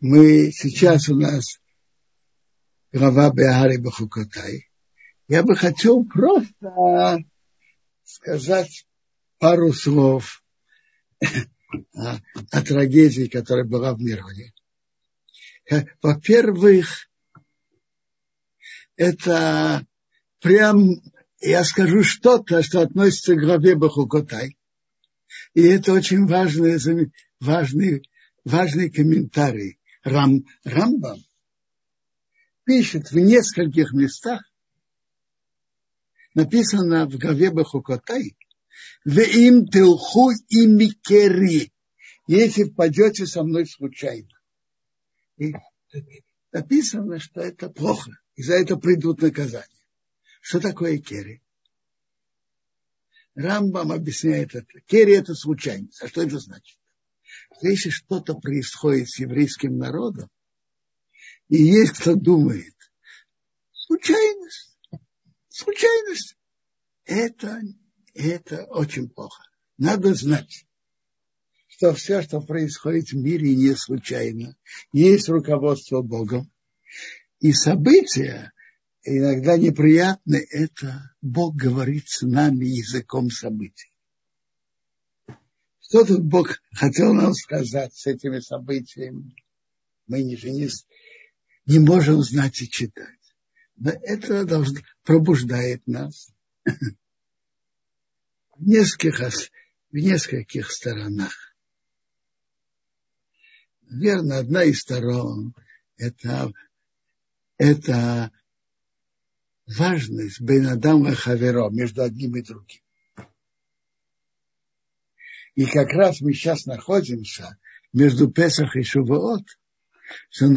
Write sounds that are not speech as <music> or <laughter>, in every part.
Мы сейчас у нас глава Беари Бахукотай. Я бы хотел просто сказать пару слов о, о трагедии, которая была в Мироне. Во-первых, это прям, я скажу что-то, что относится к главе Бахукотай. И это очень важный, важный, важный комментарий. Рам, Рамбам пишет в нескольких местах, написано в главе Бахукотай, им телху и микери, если впадете со мной случайно. И написано, что это плохо, и за это придут наказания. Что такое кери? Рамбам объясняет это. Кери это случайность. А что это значит? Если что-то происходит с еврейским народом, и есть кто думает, случайность, случайность, это, это очень плохо. Надо знать, что все, что происходит в мире, не случайно. Есть руководство Богом. И события, иногда неприятны, это Бог говорит с нами языком событий. Что тут Бог хотел нам сказать с этими событиями? Мы не, не, не можем знать и читать. Но это должно, пробуждает нас в нескольких, в нескольких сторонах. Наверное, одна из сторон это, это важность Бенадам Хаверо между одним и другим. И как раз мы сейчас находимся между Песах и Шувоот, что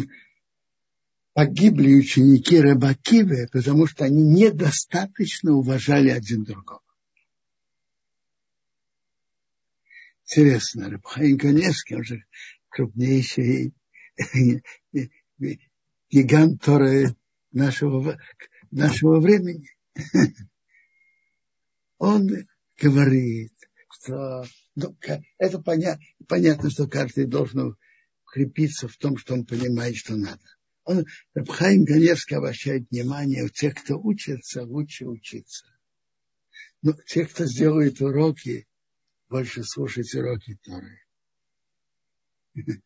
погибли ученики Рабакивы, потому что они недостаточно уважали один другого. Интересно, Рабхаим Каневский, он же крупнейший <laughs> гигант Торы нашего, нашего времени. <laughs> Он говорит, что ну, это понятно, понятно, что каждый должен укрепиться в том, что он понимает, что надо он, Рабхайм Ганевский обращает внимание, у тех, кто учится, лучше учиться. Но те, кто сделает уроки, больше слушать уроки Торы. <laughs>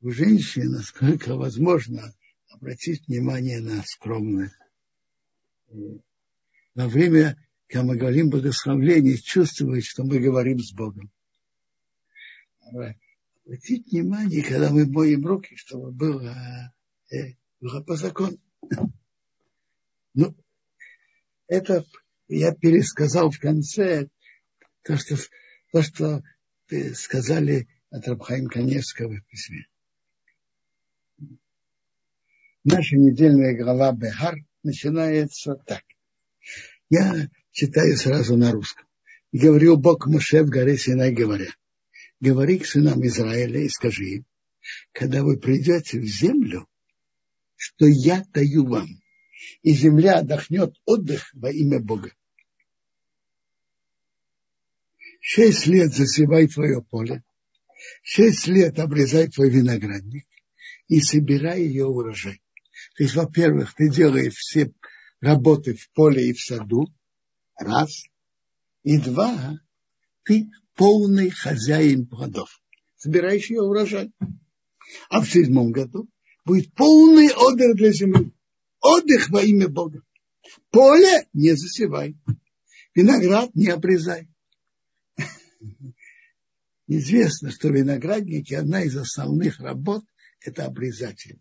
У женщин, насколько возможно, обратить внимание на скромность. Во время, когда мы говорим благословление, чувствовать, что мы говорим с Богом обратить внимание, когда мы моем руки, чтобы было, э, было по закону. Ну, это я пересказал в конце то, что, то, что сказали от Рабхаим Каневского в письме. Наша недельная глава Бехар начинается так. Я читаю сразу на русском. И говорил Бог Моше в горе Синай, говоря – говори к сынам Израиля и скажи им, когда вы придете в землю, что я даю вам, и земля отдохнет отдых во имя Бога. Шесть лет засевай твое поле, шесть лет обрезай твой виноградник и собирай ее урожай. То есть, во-первых, ты делаешь все работы в поле и в саду, раз, и два, ты полный хозяин плодов. Собираешь ее урожай. А в седьмом году будет полный отдых для земли. Отдых во имя Бога. Поле не засевай. Виноград не обрезай. Известно, что виноградники, одна из основных работ, это обрезатель.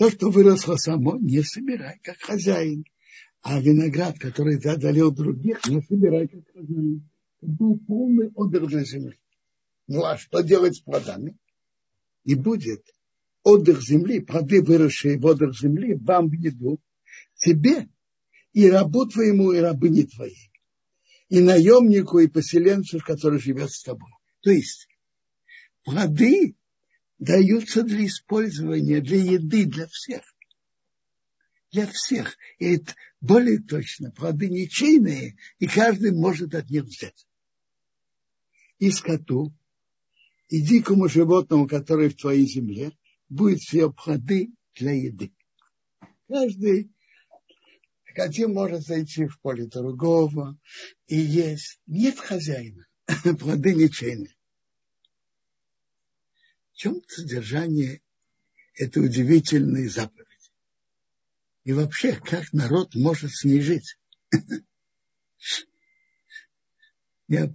То, что выросло само, не собирай, как хозяин. А виноград, который ты одолел других, не собирай как хозяин. Был полный отдых для земли. Ну а что делать с плодами? И будет отдых земли, плоды, выросшие в отдых земли, вам в еду, тебе и рабу твоему, и рабыне твоей, и наемнику, и поселенцу, который живет с тобой. То есть плоды даются для использования, для еды, для всех для всех. И это более точно, плоды ничейные, и каждый может от них взять. и скоту, и дикому животному, который в твоей земле, будет все плоды для еды. Каждый один может зайти в поле другого и есть. Нет хозяина. <laughs> Плоды ничейные. В чем содержание этой удивительной заповеди? И вообще, как народ может с ней жить? <laughs> Я,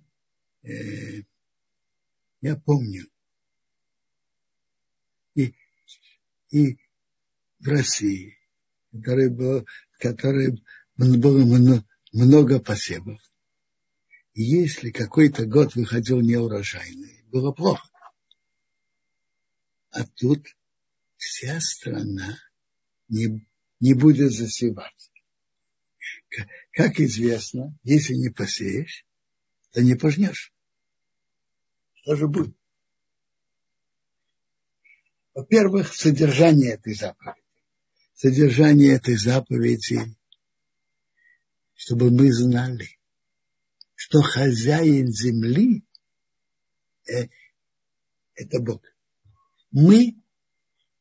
э, я помню, и, и в России, который был, в которой было много, посевов. Если какой-то год выходил неурожайный, было плохо. А тут вся страна не, не будет засевать. Как известно, если не посеешь, то не пожнешь. Что же будет? Во-первых, содержание этой заповеди. Содержание этой заповеди, чтобы мы знали, что хозяин земли э, это Бог. Мы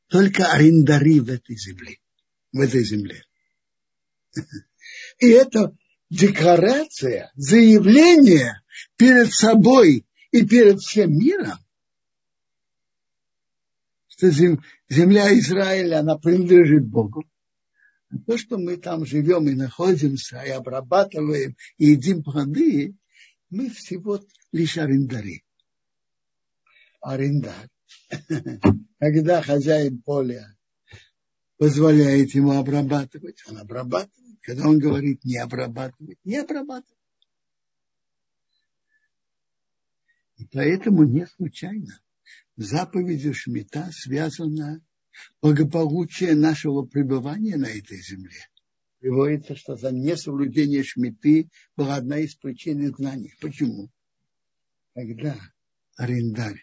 только арендари в этой земле, в этой земле. И это декларация, заявление перед собой и перед всем миром, что земля Израиля, она принадлежит Богу. То, что мы там живем и находимся, и обрабатываем, и едим плоды, мы всего лишь арендари. Арендар. <laughs> Когда хозяин поля позволяет ему обрабатывать, он обрабатывает. Когда он говорит не обрабатывать, не обрабатывает. И поэтому не случайно заповедью Шмита связано благополучие нашего пребывания на этой земле. Приводится, что за несоблюдение Шмиты была одна из причин изгнания. Почему? Когда арендарь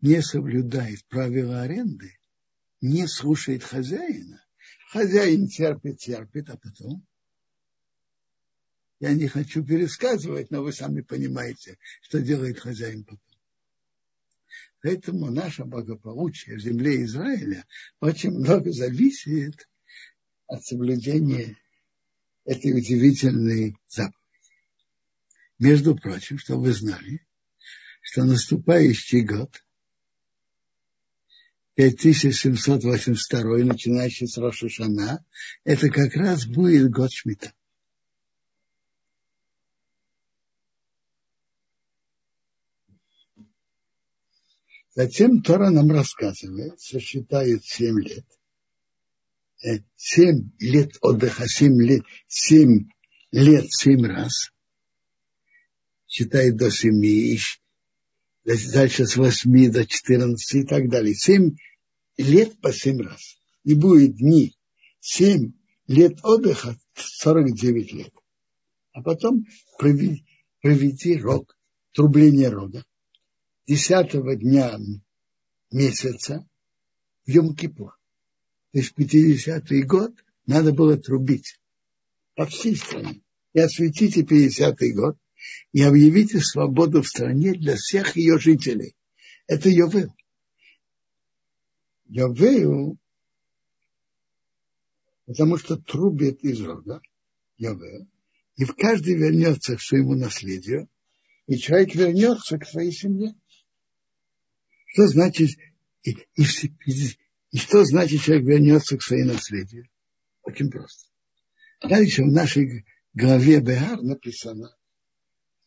не соблюдает правила аренды, не слушает хозяина, хозяин терпит, терпит, а потом я не хочу пересказывать, но вы сами понимаете, что делает хозяин потом. Поэтому наше благополучие в земле Израиля очень много зависит от соблюдения этой удивительной заповеди. Между прочим, чтобы вы знали, что наступающий год, 5782, начинающий с Рошашана, это как раз будет год Шмита. Затем Тора нам рассказывает, что считают семь лет. Э, семь лет отдыха, семь лет, семь лет семь раз. Считает до семи, дальше с восьми до четырнадцати и так далее. Семь лет по семь раз. И будет дни семь лет отдыха, сорок девять лет. А потом проведи, проведи рог, трубление рога десятого дня месяца в Йом-Кипур. То есть 50-й год надо было трубить по всей стране. И осветите 50-й год и объявите свободу в стране для всех ее жителей. Это Йовел. Йовел, потому что трубит из рога, Йовел, и в каждый вернется к своему наследию, и человек вернется к своей семье. Что значит, и, и, и, и что значит человек вернется к своей наследию? Очень просто. Дальше в нашей главе Беар написано,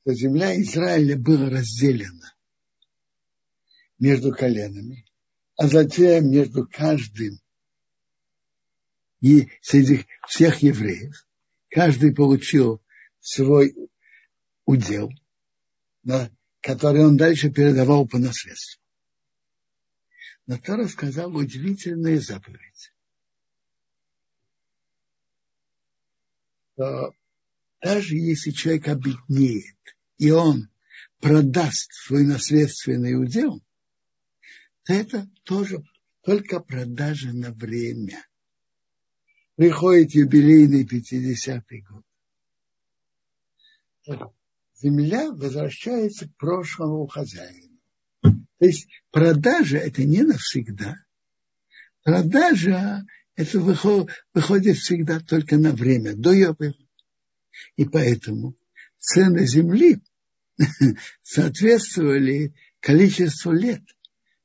что земля Израиля была разделена между коленами, а затем между каждым и среди всех евреев каждый получил свой удел, который он дальше передавал по наследству. Но Тора сказал удивительную заповедь. Что даже если человек обеднеет, и он продаст свой наследственный удел, то это тоже только продажа на время. Приходит юбилейный 50-й год. земля возвращается к прошлому хозяину. То есть продажа это не навсегда. Продажа это выходит, всегда только на время, до ее И поэтому цены земли <laughs> соответствовали количеству лет,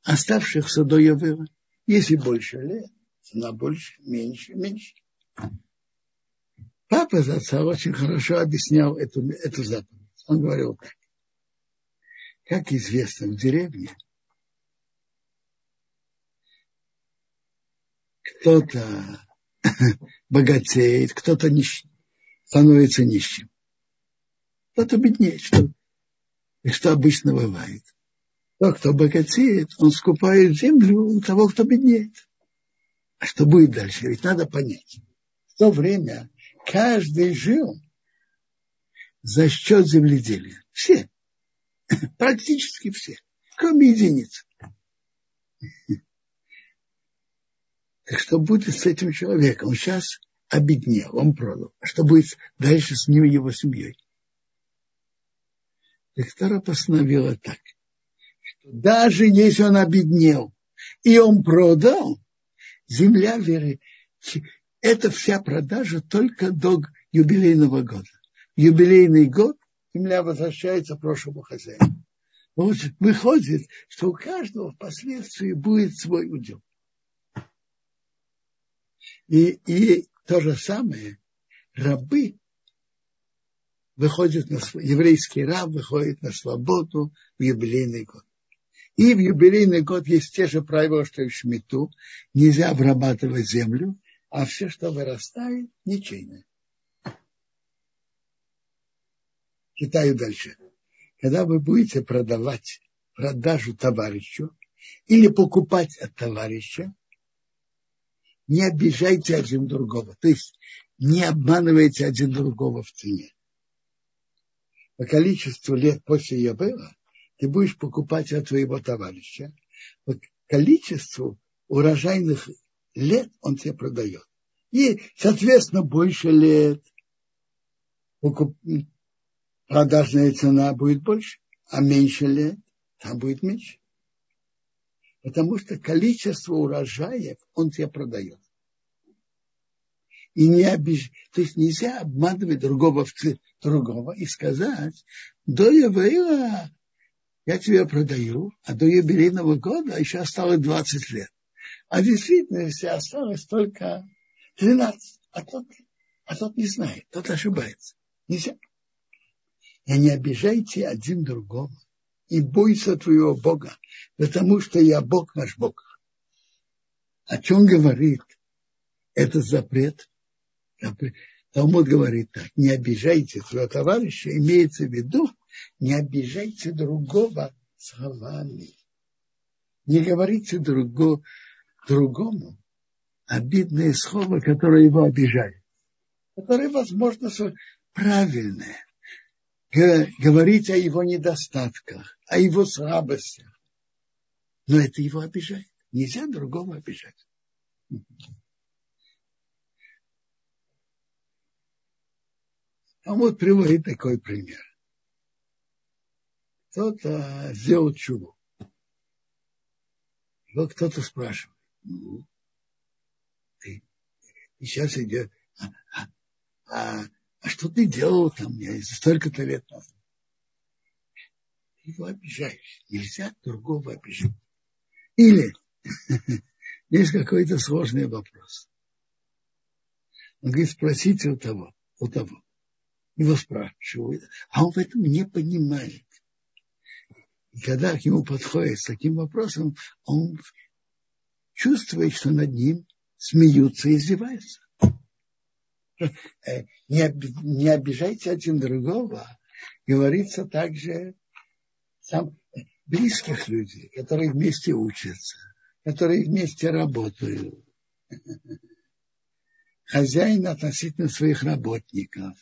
оставшихся до Йовела. Если больше лет, цена больше, меньше, меньше. Папа отца очень хорошо объяснял эту, эту заповедь. Он говорил так. Как известно в деревне, кто-то <laughs> богатеет, кто-то нищ... становится нищим. Кто-то беднеет, что, и что обычно бывает. Тот, кто богатеет, он скупает землю у того, кто беднеет. А что будет дальше? Ведь надо понять. В то время каждый жил за счет земледелия. Все. <laughs> Практически все. Кроме единиц. Так что будет с этим человеком? Сейчас обеднел, он продал. А что будет дальше с ним и его семьей? Так постановила так, что даже если он обеднел и он продал, земля веры, это вся продажа только до юбилейного года. Юбилейный год земля возвращается прошлому хозяину. Вот выходит, что у каждого впоследствии будет свой удел. И, и то же самое, рабы выходят на еврейский раб выходит на свободу в юбилейный год. И в юбилейный год есть те же правила, что и в Шмиту. Нельзя обрабатывать землю, а все, что вырастает, ничейное. Читаю дальше. Когда вы будете продавать продажу товарищу или покупать от товарища, не обижайте один другого. То есть не обманывайте один другого в цене. По количеству лет после было, ты будешь покупать от твоего товарища. По количеству урожайных лет он тебе продает. И, соответственно, больше лет покуп... продажная цена будет больше, а меньше лет там будет меньше потому что количество урожаев он тебе продает. И не обиж... То есть нельзя обманывать другого, другого и сказать, до Еврея я тебе продаю, а до юбилейного года еще осталось 20 лет. А действительно, если осталось только 13, а тот, а тот не знает, тот ошибается. Нельзя. И не обижайте один другого и бойся твоего Бога, потому что я Бог наш Бог. О чем говорит этот запрет? Талмуд говорит так, не обижайте своего товарища, имеется в виду, не обижайте другого словами. Не говорите друго, другому обидные слова, которые его обижают, которые, возможно, правильные говорить о его недостатках, о его слабостях. Но это его обижает. Нельзя другого обижать. А вот приводит такой пример. Кто-то сделал чудо. Вот кто-то спрашивает, ну, ты, сейчас идет, а, а, а что ты делал там мне столько-то лет назад? Ты его обижаешь. Нельзя другого обижать. Или <laughs> есть какой-то сложный вопрос. Он говорит, спросите у того, у того. Его спрашивают, а он в этом не понимает. И когда к нему подходит с таким вопросом, он чувствует, что над ним смеются и издеваются. Э, не, не обижайте один другого. Говорится также сам, близких людей, которые вместе учатся, которые вместе работают. <laughs> Хозяин относительно своих работников,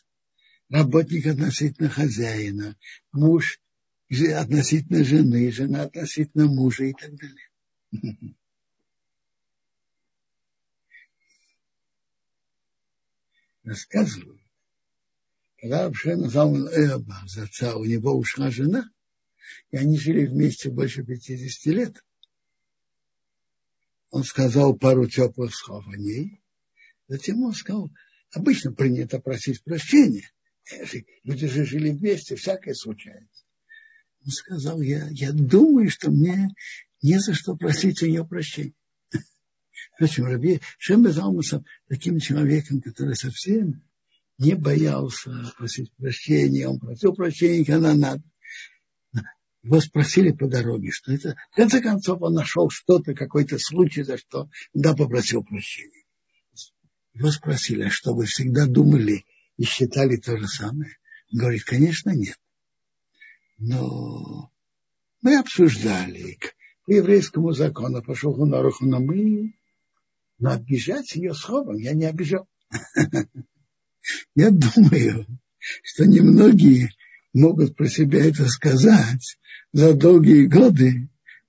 работник относительно хозяина, муж относительно жены, жена относительно мужа и так далее. <laughs> рассказывают, Когда Шем Залман Эба, отца, у него ушла жена, и они жили вместе больше 50 лет. Он сказал пару теплых слов о ней. Затем он сказал, обычно принято просить прощения. Люди же жили вместе, всякое случается. Он сказал, я, я думаю, что мне не за что просить у нее прощения. Впрочем, Раби Шем Залмусом таким человеком, который совсем не боялся просить прощения, он просил прощения, когда надо. Его спросили по дороге, что это. В конце концов, он нашел что-то, какой-то случай, за что да попросил прощения. Его спросили, а что вы всегда думали и считали то же самое? Он говорит, конечно, нет. Но мы обсуждали по еврейскому закону, пошел на руку, но мы но обижать ее словом я не обижал. <laughs> Я думаю, что немногие могут про себя это сказать за долгие годы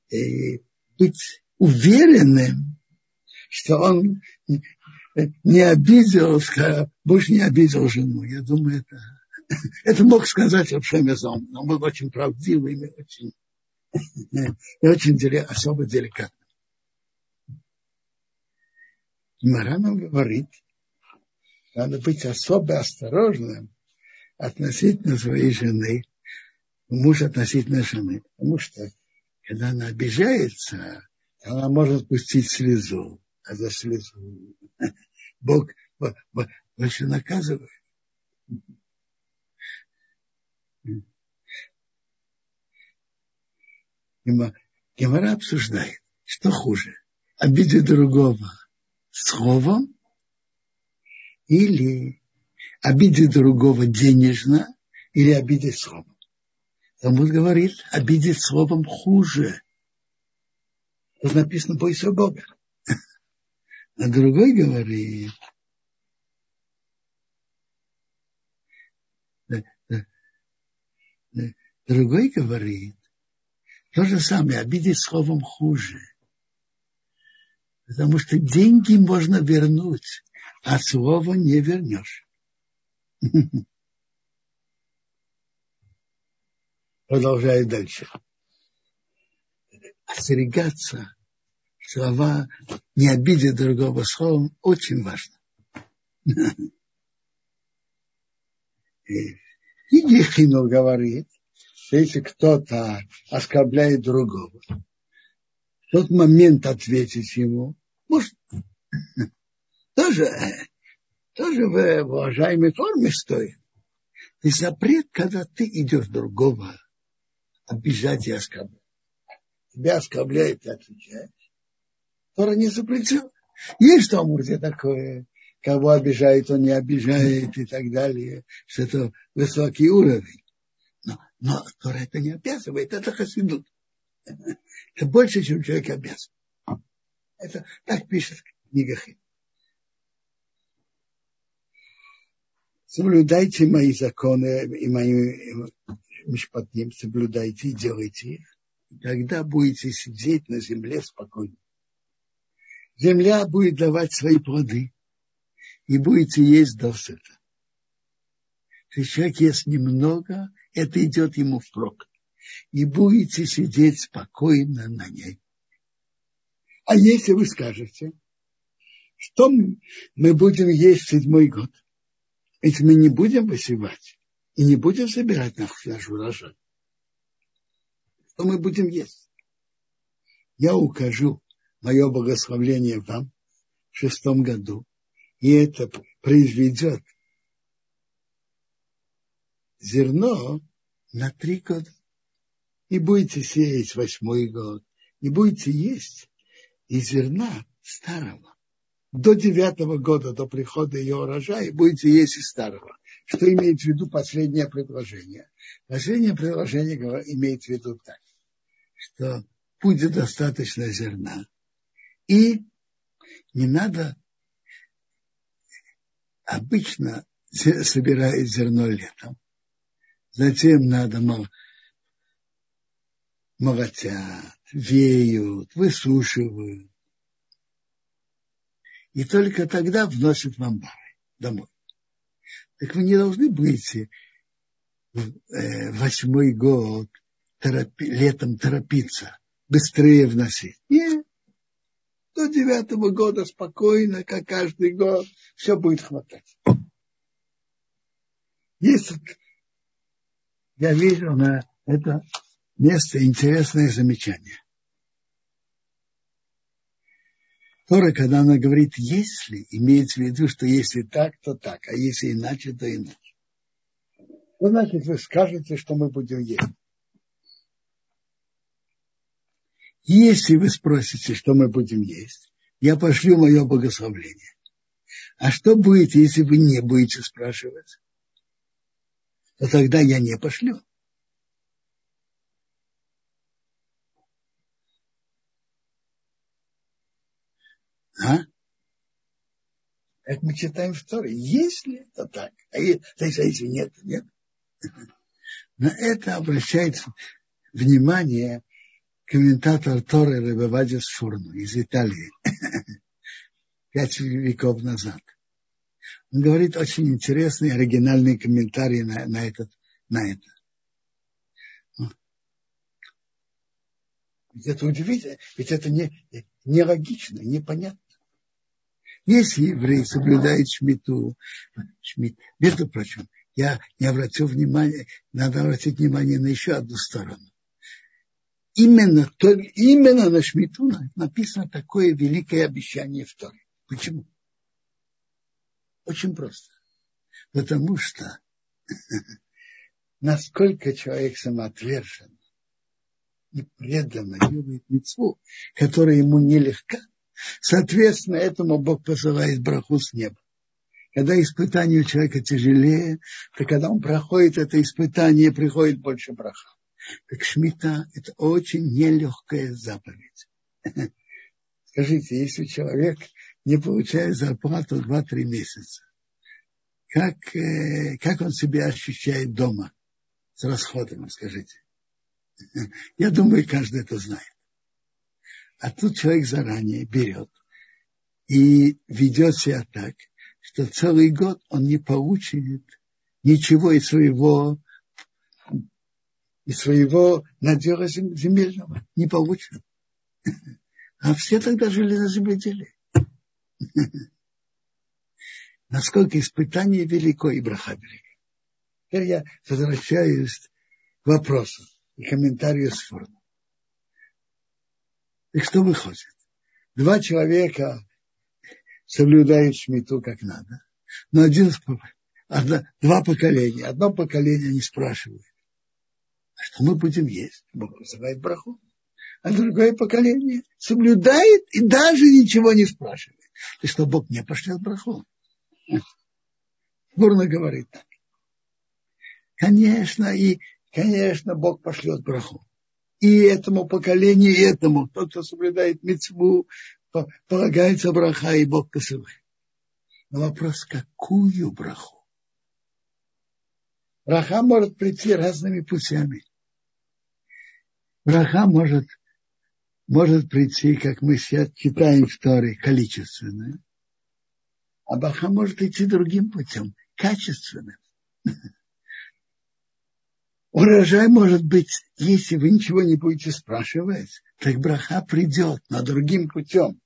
и быть уверенным, что он не обидел, Буш не обидел жену. Я думаю, это, <laughs> это мог сказать Абшемезон. Он был очень правдивый и очень, <laughs> и очень особо деликатный. Марана говорит, надо быть особо осторожным относительно своей жены, муж относительно жены. Потому что, когда она обижается, она может пустить слезу, а за слезу <laughs> Бог больше наказывает. Гемора обсуждает, что хуже, обидеть другого словом или обидеть другого денежно, или обидеть словом. Талмуд говорит, обидеть словом хуже. Тут написано, бойся Бога. <laughs> А другой говорит, другой говорит, то же самое, обидеть словом хуже. Потому что деньги можно вернуть, а слово не вернешь. <laughs> Продолжаю дальше. Остерегаться слова, не обидеть другого словом, очень важно. <laughs> И Ехинов говорит, что если кто-то оскорбляет другого, в тот момент ответить ему, может, тоже, тоже в уважаемой форме стоит. И запрет, когда ты идешь другого, обижать и оскорблять. Тебя оскорбляет и отвечаешь. Тора не запретил. Есть что где такое, кого обижает, он не обижает и так далее, что это высокий уровень. Но, но Тора это не обязывает, это хасидут. Это больше, чем человек обязан. Это так пишет книга Хин. Соблюдайте мои законы и мои мишпатим, соблюдайте и делайте их. Тогда будете сидеть на земле спокойно. Земля будет давать свои плоды, и будете есть досыта. Если человек ест немного, это идет ему впрок и будете сидеть спокойно на ней. А если вы скажете, что мы будем есть седьмой год, ведь мы не будем высевать и не будем собирать наш, наш урожай, что мы будем есть? Я укажу мое благословление вам в шестом году, и это произведет зерно на три года и будете сеять восьмой год, и будете есть из зерна старого. До девятого года, до прихода ее урожая, будете есть из старого. Что имеет в виду последнее предложение? Последнее предложение имеет в виду так, что будет достаточно зерна. И не надо обычно собирать зерно летом. Затем надо молотят, веют, высушивают. И только тогда вносят в амбары домой. Так вы не должны быть э, восьмой год торопи, летом торопиться, быстрее вносить. Нет. До девятого года спокойно, как каждый год, все будет хватать. Есть, я вижу на это место интересное замечание. Тора, когда она говорит «если», имеется в виду, что если так, то так, а если иначе, то иначе. Что значит, вы скажете, что мы будем есть? Если вы спросите, что мы будем есть, я пошлю мое благословление. А что будет, если вы не будете спрашивать? То тогда я не пошлю. А? Как мы читаем в Торе. Если это так, а если нет, нет. <laughs> На это обращается внимание комментатор Торы Рабавадис Фурну из Италии <laughs> пять веков назад. Он говорит очень интересный, оригинальный комментарий на, на, этот, на это. Ведь это удивительно, ведь это не, не логично, непонятно. Если еврей соблюдает шмиту, шмит, между прочим, я не обратил внимания, надо обратить внимание на еще одну сторону. Именно, то, именно на шмиту написано такое великое обещание в Торе. Почему? Очень просто. Потому что <laughs> насколько человек самоотвержен и преданно делает мецву, которая ему нелегка, Соответственно, этому Бог посылает браху с неба. Когда испытание у человека тяжелее, то когда он проходит это испытание, приходит больше браха. Так шмита – это очень нелегкая заповедь. <laughs> Скажите, если человек не получает зарплату 2-3 месяца, как, э, как он себя ощущает дома с расходами, скажите? <laughs> Я думаю, каждый это знает. А тут человек заранее берет и ведет себя так, что целый год он не получит ничего из своего, из своего надела земельного. Не получит. А все тогда жили на земледелии. Насколько испытание велико и браха велика. Теперь я возвращаюсь к вопросу и комментарию с И что выходит? Два человека соблюдают шмиту как надо, но один, одно, два поколения, одно поколение не спрашивает, а что мы будем есть? Бог вызывает браху. А другое поколение соблюдает и даже ничего не спрашивает. И что Бог не пошлет браху. Бурно говорит так. Конечно, и, конечно, Бог пошлет браху и этому поколению, и этому. Тот, кто соблюдает мецву, полагается браха, и Бог посылает. Но вопрос, какую браху? Браха может прийти разными путями. Браха может, может прийти, как мы сейчас читаем в Торе, количественно. А браха может идти другим путем, качественным. Урожай может быть, если вы ничего не будете спрашивать, так браха придет, но другим путем.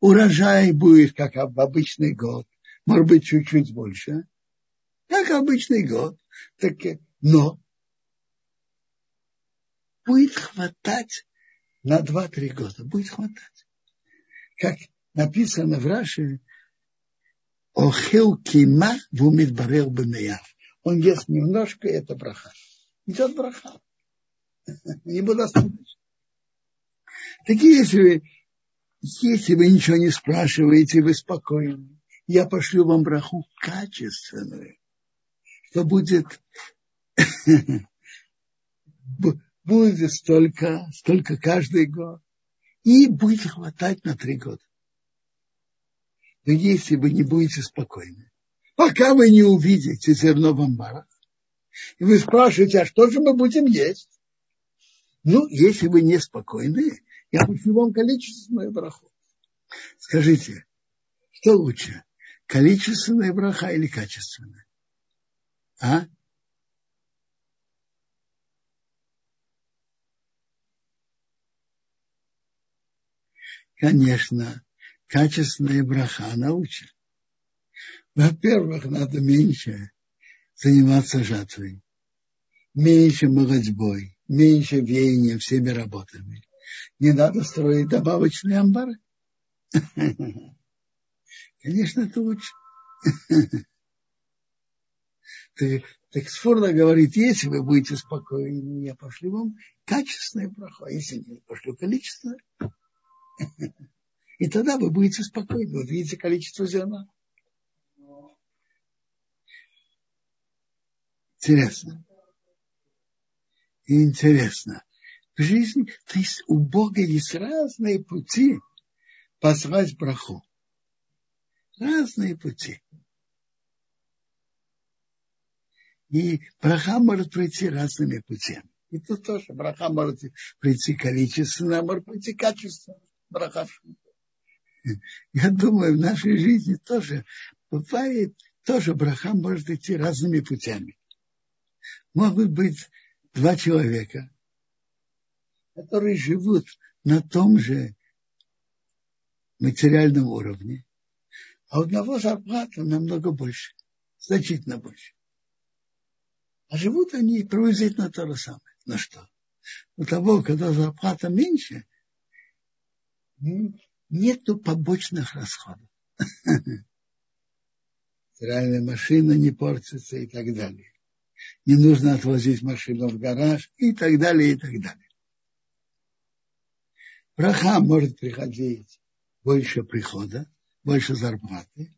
Урожай будет, как в обычный год, может быть, чуть-чуть больше, как обычный год. Так, но будет хватать на 2-3 года, будет хватать. Как написано в Раше, Охел кима в умидбарел бенеяв. Он ест немножко, и это браха идет браха. Ему достаточно. Так если вы, если вы ничего не спрашиваете, вы спокойны, я пошлю вам браху качественную, что будет, <laughs> будет столько, столько каждый год, и будет хватать на три года. Но если вы не будете спокойны, пока вы не увидите зерно в амбарах, и вы спрашиваете, а что же мы будем есть? Ну, если вы неспокойны, я пошлю вам количественную браху. Скажите, что лучше, количественная браха или качественная? А? Конечно, качественная браха научит. Во-первых, надо меньше заниматься жатвой, меньше молодьбой, меньше веянием всеми работами. Не надо строить добавочные амбары. <laughs> Конечно, это лучше. <laughs> Так, Сфорда говорит, если вы будете спокойны, я пошлю вам качественное браху, если нет, пошлю количественное. <laughs> И тогда вы будете спокойны. Вот видите количество зерна. Интересно. Интересно. В жизни, то есть у Бога есть разные пути позвать браху. Разные пути. И браха может прийти разными путями. И тут тоже браха может прийти количественно, а может прийти качественно. Браха. Я думаю, в нашей жизни тоже бывает, тоже браха может идти разными путями. Могут быть два человека, которые живут на том же материальном уровне, а одного зарплата намного больше, значительно больше. А живут они приблизительно то же самое. На что? У того, когда зарплата меньше, нету побочных расходов. <laughs> Стиральная машина не портится и так далее. Не нужно отвозить машину в гараж и так далее, и так далее. Браха может приходить больше прихода, больше зарплаты,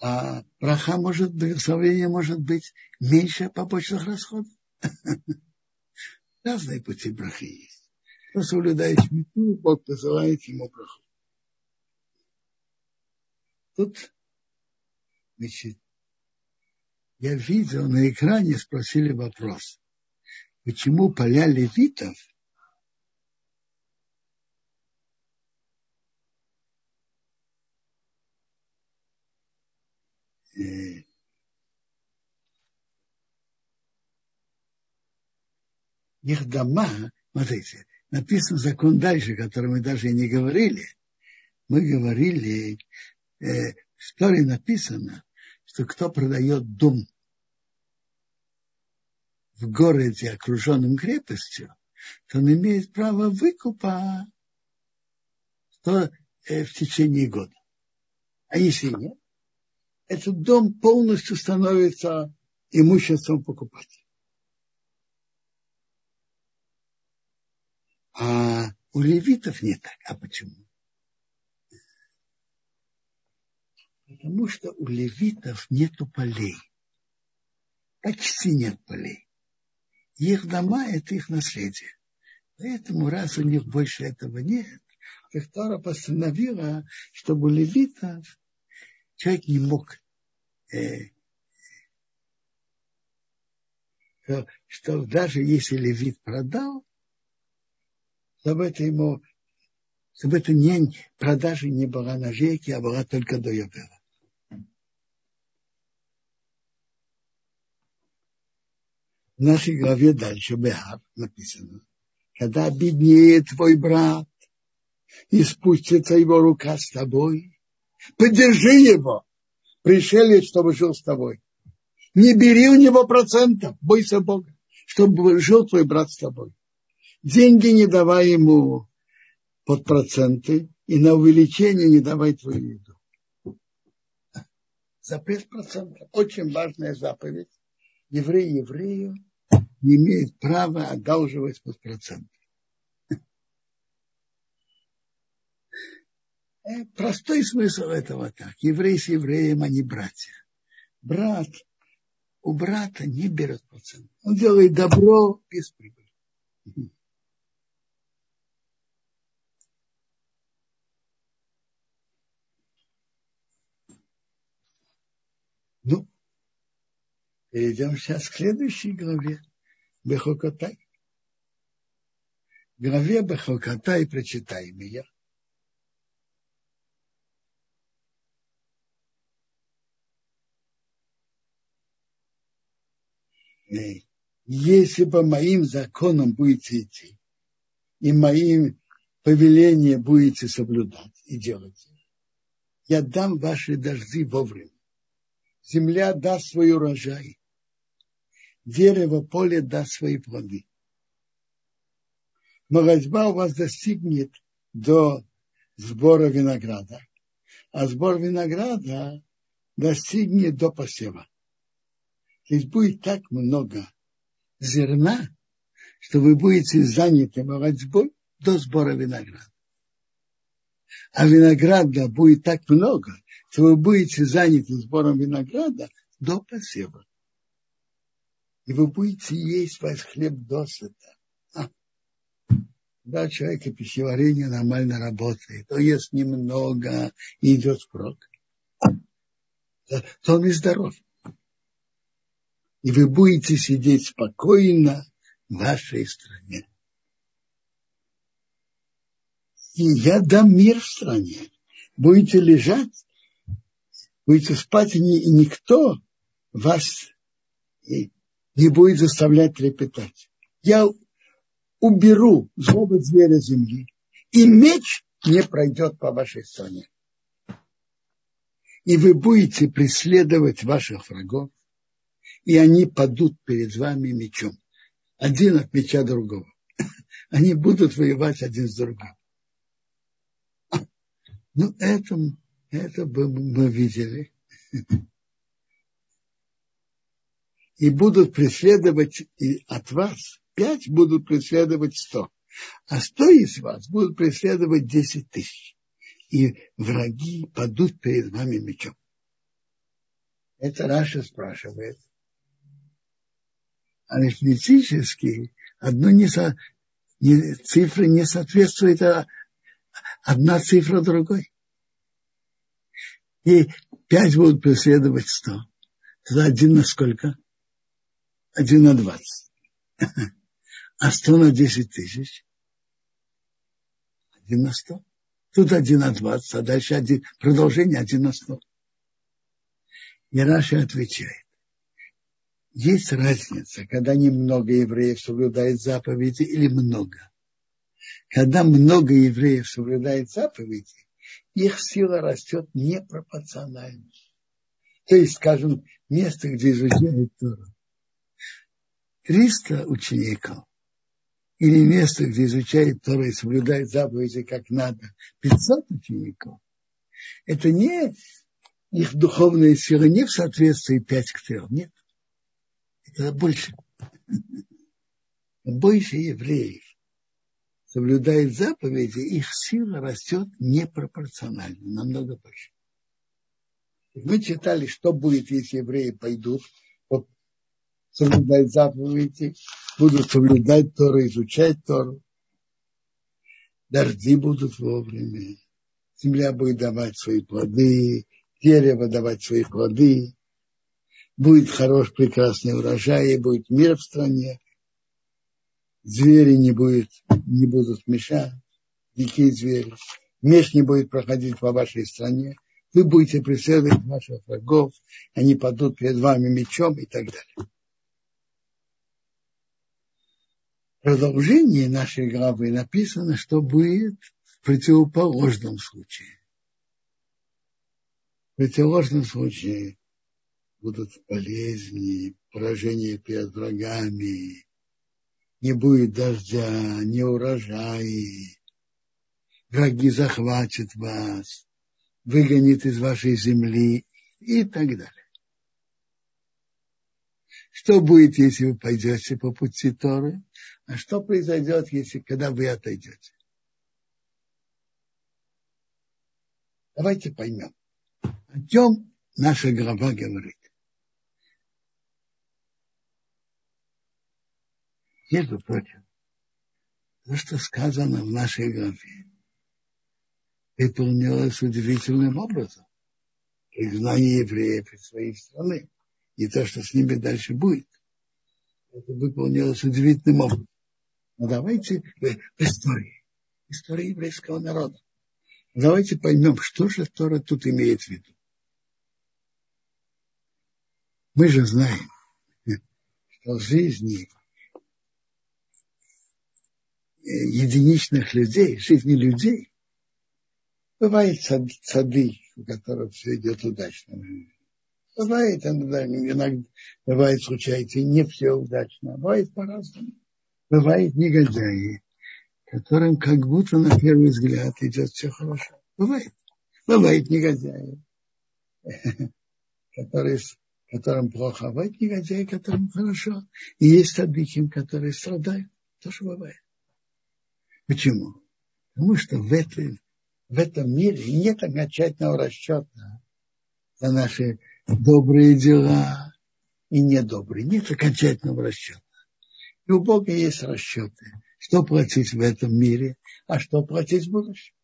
а браха может, благословение может быть меньше побочных расходов. <laughs> Разные пути брахи есть. Кто соблюдает мету, Бог посылает ему браху. Тут, значит, я видел на экране, спросили вопрос, почему поля левитов их дома, смотрите, написан закон дальше, который мы даже и не говорили. Мы говорили, э, в истории написано, что кто продает дом в городе, окруженном крепостью, то он имеет право выкупа то, э, в течение года. А если нет, этот дом полностью становится имуществом покупателя. А у левитов не так. А почему? Потому что у левитов нету полей. Почти нет полей. Их дома – это их наследие. Поэтому, раз у них больше этого нет, Тора постановила, чтобы левитов человек не мог э, что даже если левит продал, чтобы это ему, чтобы это не продажа не была на жеке, а была только до Йовела. В нашей главе дальше, Бехар, написано, когда беднеет твой брат, и спустится его рука с тобой, поддержи его, пришелец, чтобы жил с тобой. Не бери у него процентов, бойся Бога, чтобы жил твой брат с тобой. Деньги не давай ему под проценты, и на увеличение не давай твою еду. Запрет процентов. Очень важная заповедь еврей еврею не имеет права одалживать под процент. Э, простой смысл этого так. Еврей с евреем, они братья. Брат у брата не берет процент. Он делает добро без прибыли. Ну, Перейдем сейчас к следующей главе. Бехокотай. Главе Бехокотай прочитаем ее. если по моим законам будете идти, и моим повеления будете соблюдать и делать, я дам ваши дожди вовремя. Земля даст свой урожай. Дерево поле даст свои плоды. Молодьба у вас достигнет до сбора винограда, а сбор винограда достигнет до посева. То есть будет так много зерна, что вы будете заняты молодьбой до сбора винограда. А винограда будет так много, что вы будете заняты сбором винограда до посева. И вы будете есть ваш хлеб досыта. А. Да, человека пищеварение нормально работает, то ест немного и идет впрок, то он и здоров и вы будете сидеть спокойно в вашей стране. И я дам мир в стране. Будете лежать, будете спать, и, никто вас не будет заставлять трепетать. Я уберу злобы зверя земли, и меч не пройдет по вашей стране. И вы будете преследовать ваших врагов, и они падут перед вами мечом. Один от меча другого. <laughs> Они будут воевать один с другим. Ну, это, это бы мы видели. <laughs> И будут преследовать от вас, пять будут преследовать сто. А сто из вас будут преследовать десять тысяч. И враги падут перед вами мечом. Это Раша спрашивает арифметически одно не, со, не, цифры не соответствует, а одна цифра другой. И пять будут преследовать сто. Тогда один на сколько? Один на двадцать. А сто на десять тысяч? Один на сто. Тут один на двадцать, а дальше один, продолжение один на сто. И Раша отвечает есть разница, когда немного евреев соблюдает заповеди или много. Когда много евреев соблюдает заповеди, их сила растет непропорционально. То есть, скажем, место, где изучают Тору. 300 учеников или место, где изучает Тору и соблюдает заповеди как надо, 500 учеников, это не их духовная сила, не в соответствии 5 к 3, нет это больше. Больше евреев соблюдают заповеди, их сила растет непропорционально, намного больше. Мы читали, что будет, если евреи пойдут, соблюдать заповеди, будут соблюдать Тору, изучать Тору. Дожди будут вовремя, земля будет давать свои плоды, дерево давать свои плоды, будет хорош, прекрасный урожай, и будет мир в стране, звери не, будет, не будут мешать, дикие звери, меч не будет проходить по вашей стране, вы будете преследовать ваших врагов, они падут перед вами мечом и так далее. Продолжении нашей главы написано, что будет в противоположном случае. В противоположном случае будут болезни, поражения перед врагами, не будет дождя, не урожаи, враги захватят вас, выгонят из вашей земли и так далее. Что будет, если вы пойдете по пути Торы? А что произойдет, если когда вы отойдете? Давайте поймем, о чем наша глава говорит. Между прочим, то, что сказано в нашей главе, выполнилось удивительным образом. Признание евреев из своей страны. И то, что с ними дальше будет. Это выполнилось удивительным образом. Но давайте в, в истории, истории еврейского народа. Давайте поймем, что же Тора тут имеет в виду. Мы же знаем, что в жизни э, единичных людей, жизни людей, бывает сады, у которых все идет удачно. Бывает иногда, иногда бывает случается, не все удачно, бывает по-разному. Бывает негодяи, которым как будто на первый взгляд идет все хорошо. Бывает. Бывает негодяи, <laughs> которые, которым плохо, бывает негодяи, которым хорошо. И есть садыхим, которые страдают. Тоже бывает. Почему? Потому что в, этой, в этом мире нет окончательного расчета за наши добрые дела и недобрые. Нет окончательного расчета. И у Бога есть расчеты, что платить в этом мире, а что платить в будущем.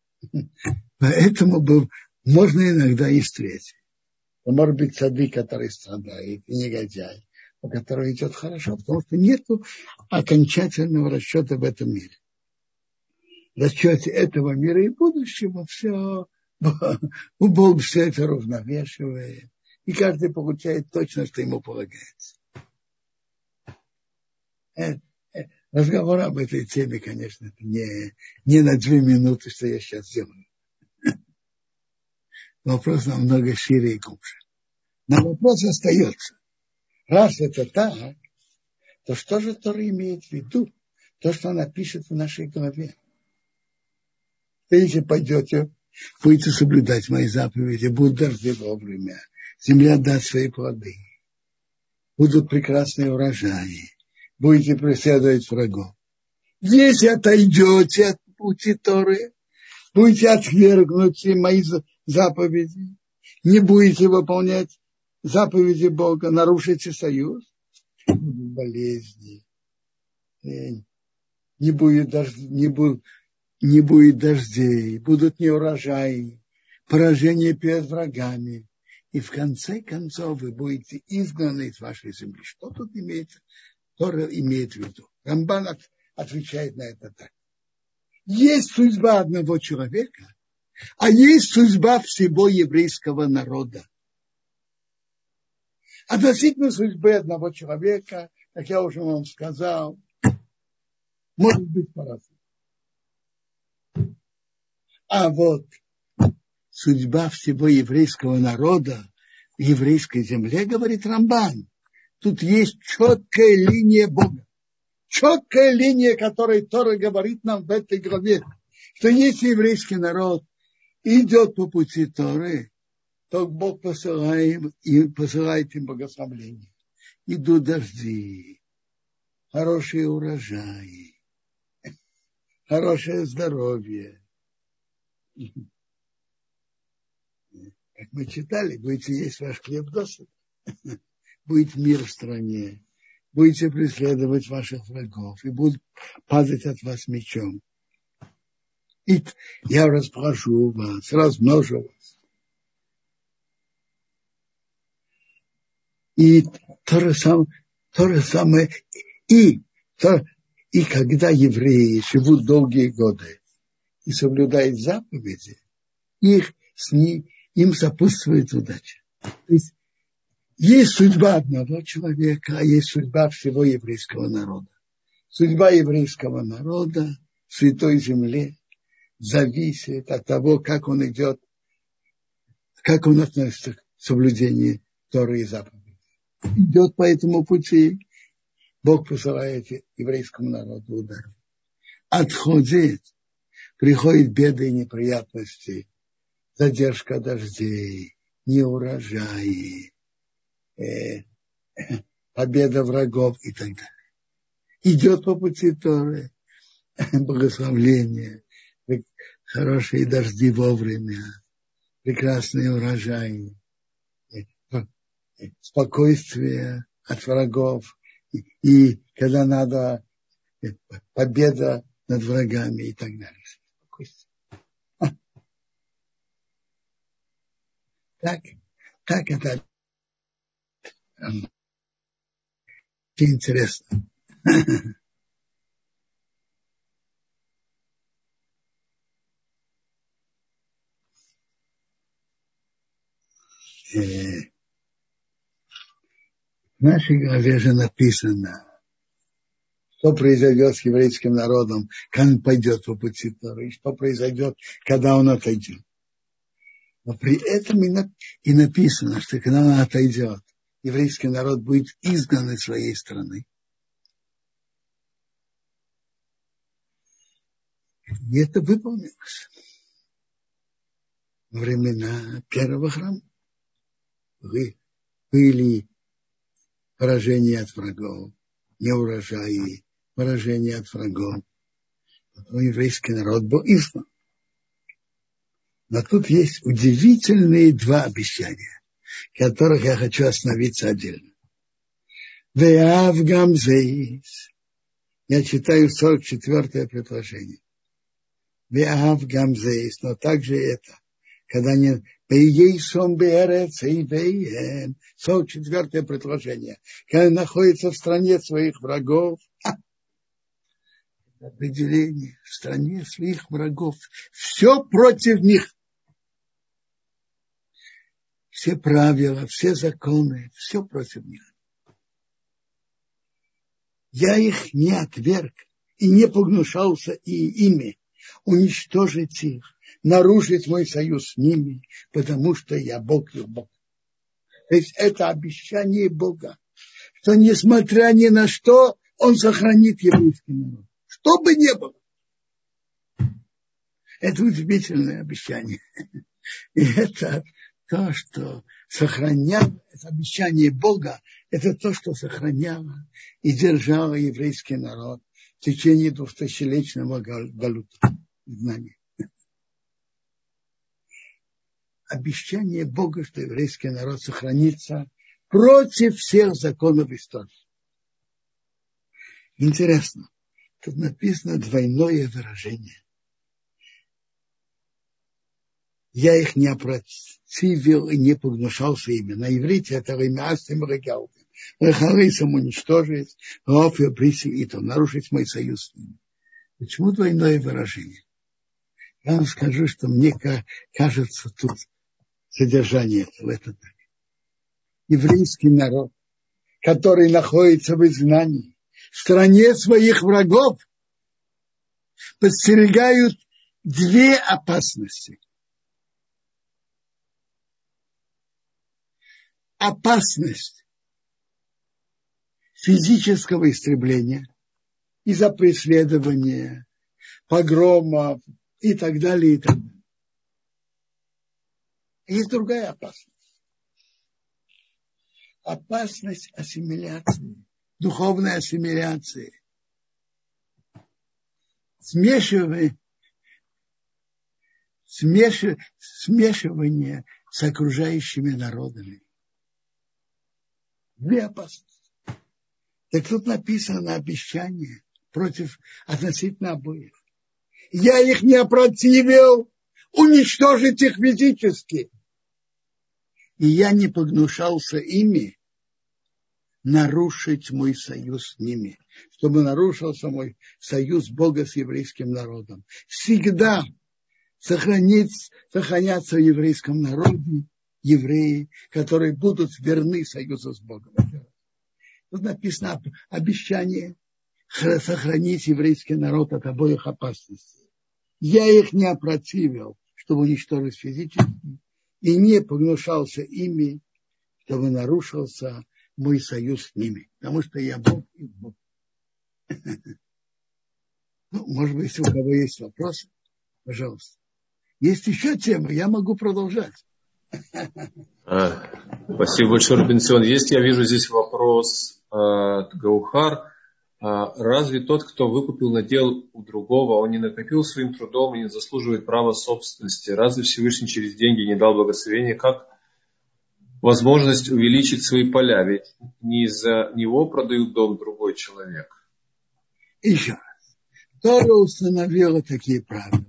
Поэтому был, можно иногда и встретить. Может быть, сады, который страдает, и негодяй, у которого идет хорошо, потому что нет окончательного расчета в этом мире. В расчете этого мира и будущего все, <laughs> у Бога все это равновешивает, и каждый получает точно, что ему полагается. Э, э, разговор об этой теме, конечно, не, не на две минуты, что я сейчас делаю. <laughs> Вопрос намного шире и глубже. Но вопрос остается. Раз это так, то что же Тора имеет в виду? То, что она пишет в нашей голове. Если пойдете, будете соблюдать мои заповеди, будут дожди вовремя, земля даст свои плоды, будут прекрасные урожаи, будете преследовать врагов. Если отойдете от пути Торы, будете отвергнуть мои заповеди, не будете выполнять заповеди Бога, нарушите союз, болезни, не будет, дождь, не, будет, не будет дождей, будут неурожаи, поражение перед врагами. И в конце концов вы будете изгнаны из вашей земли. Что тут имеется? Тора имеет в виду. Рамбан отвечает на это так. Есть судьба одного человека, а есть судьба всего еврейского народа. Относительно судьбы одного человека, как я уже вам сказал, может быть по-разному. А вот судьба всего еврейского народа в еврейской земле, говорит Рамбан, тут есть четкая линия Бога. Четкая линия, которой Тора говорит нам в этой главе, что если еврейский народ идет по пути Торы, то Бог посылает, и посылает им благословление. Идут дожди, хорошие урожаи, хорошее здоровье. Как мы читали, будете есть ваш хлеб досыта, будет мир в стране, будете преследовать ваших врагов и будут падать от вас мечом. И я распрошу вас, размножу вас. И то же самое, то же самое и, то, и когда евреи живут долгие годы и соблюдают заповеди, их с ним, им сопутствует удача. То есть есть судьба одного человека, а есть судьба всего еврейского народа. Судьба еврейского народа в Святой Земле зависит от того, как он идет, как он относится к соблюдению Торы и заповедей. Идет по этому пути, Бог посылает еврейскому народу удар. Отходит, приходят беды и неприятности, задержка дождей, неурожаи, э, <laughs> победа врагов и так далее. Идет по пути Торы, <laughs> благословление, хорошие дожди вовремя, прекрасные урожаи, спокойствие от врагов, и, и когда надо победа над врагами и так далее. <laughs> Так, так это очень интересно. <laughs> В нашей главе же написано, что произойдет с еврейским народом, когда он пойдет по пути Торы, и что произойдет, когда он отойдет. Но при этом и написано, что когда он отойдет, еврейский народ будет изгнан из своей страны. И это выполнилось времена первого храма. Вы были поражения от врагов, неурожаи, поражения от врагов. Потом еврейский народ был изгнан. Но тут есть удивительные два обещания, которых я хочу остановиться отдельно. Веав гамзеис. Я читаю 44-е предложение. Веав гамзеис. Но также это. Когда не Бейейсом Берец и Бейем. 44 предложение. Когда находится в стране своих врагов, определение в стране своих врагов. Все против них все правила, все законы, все против них. Я их не отверг и не погнушался и ими уничтожить их, нарушить мой союз с ними, потому что я Бог и Бог. То есть это обещание Бога, что несмотря ни на что, Он сохранит еврейский народ. Что бы ни было. Это удивительное обещание. <laughs> И это то, что сохраняло, это обещание Бога, это то, что сохраняло и держало еврейский народ в течение двухтысячелетнего галута, знания. Обещание Бога, что еврейский народ сохранится против всех законов истории. Интересно, тут написано двойное выражение я их не опротивил и не погнушался ими. На иврите это имя Астим Регелдим. Рахарисом уничтожить, Ров и то, нарушить мой союз с ними. Почему двойное выражение? Я вам скажу, что мне кажется тут содержание этого. Это так. Еврейский народ, который находится в изгнании, в стране своих врагов, подстерегают две опасности – опасность физического истребления из-за преследования, погрома и так далее, и так далее. Есть другая опасность. Опасность ассимиляции, духовной ассимиляции. Смешивание, смешивание с окружающими народами две опасности. Так тут написано обещание против относительно обоих. Я их не опротивил уничтожить их физически. И я не погнушался ими нарушить мой союз с ними, чтобы нарушился мой союз Бога с еврейским народом. Всегда сохранить, сохраняться в еврейском народе евреи, которые будут верны союзу с Богом. Тут написано обещание сохранить еврейский народ от обоих опасностей. Я их не опротивил, чтобы уничтожить физически, и не погнушался ими, чтобы нарушился мой союз с ними, потому что я Бог и Бог. <laughs> Ну, может быть, если у кого есть вопросы, пожалуйста. Есть еще темы, я могу продолжать. А, спасибо большое, Рубинсон. Есть, я вижу здесь вопрос от Гаухар. А, разве тот, кто выкупил надел у другого, он не накопил своим трудом и не заслуживает права собственности? Разве Всевышний через деньги не дал благословения? Как возможность увеличить свои поля? Ведь не из-за него продают дом другой человек. Еще раз. Тора установила такие правила.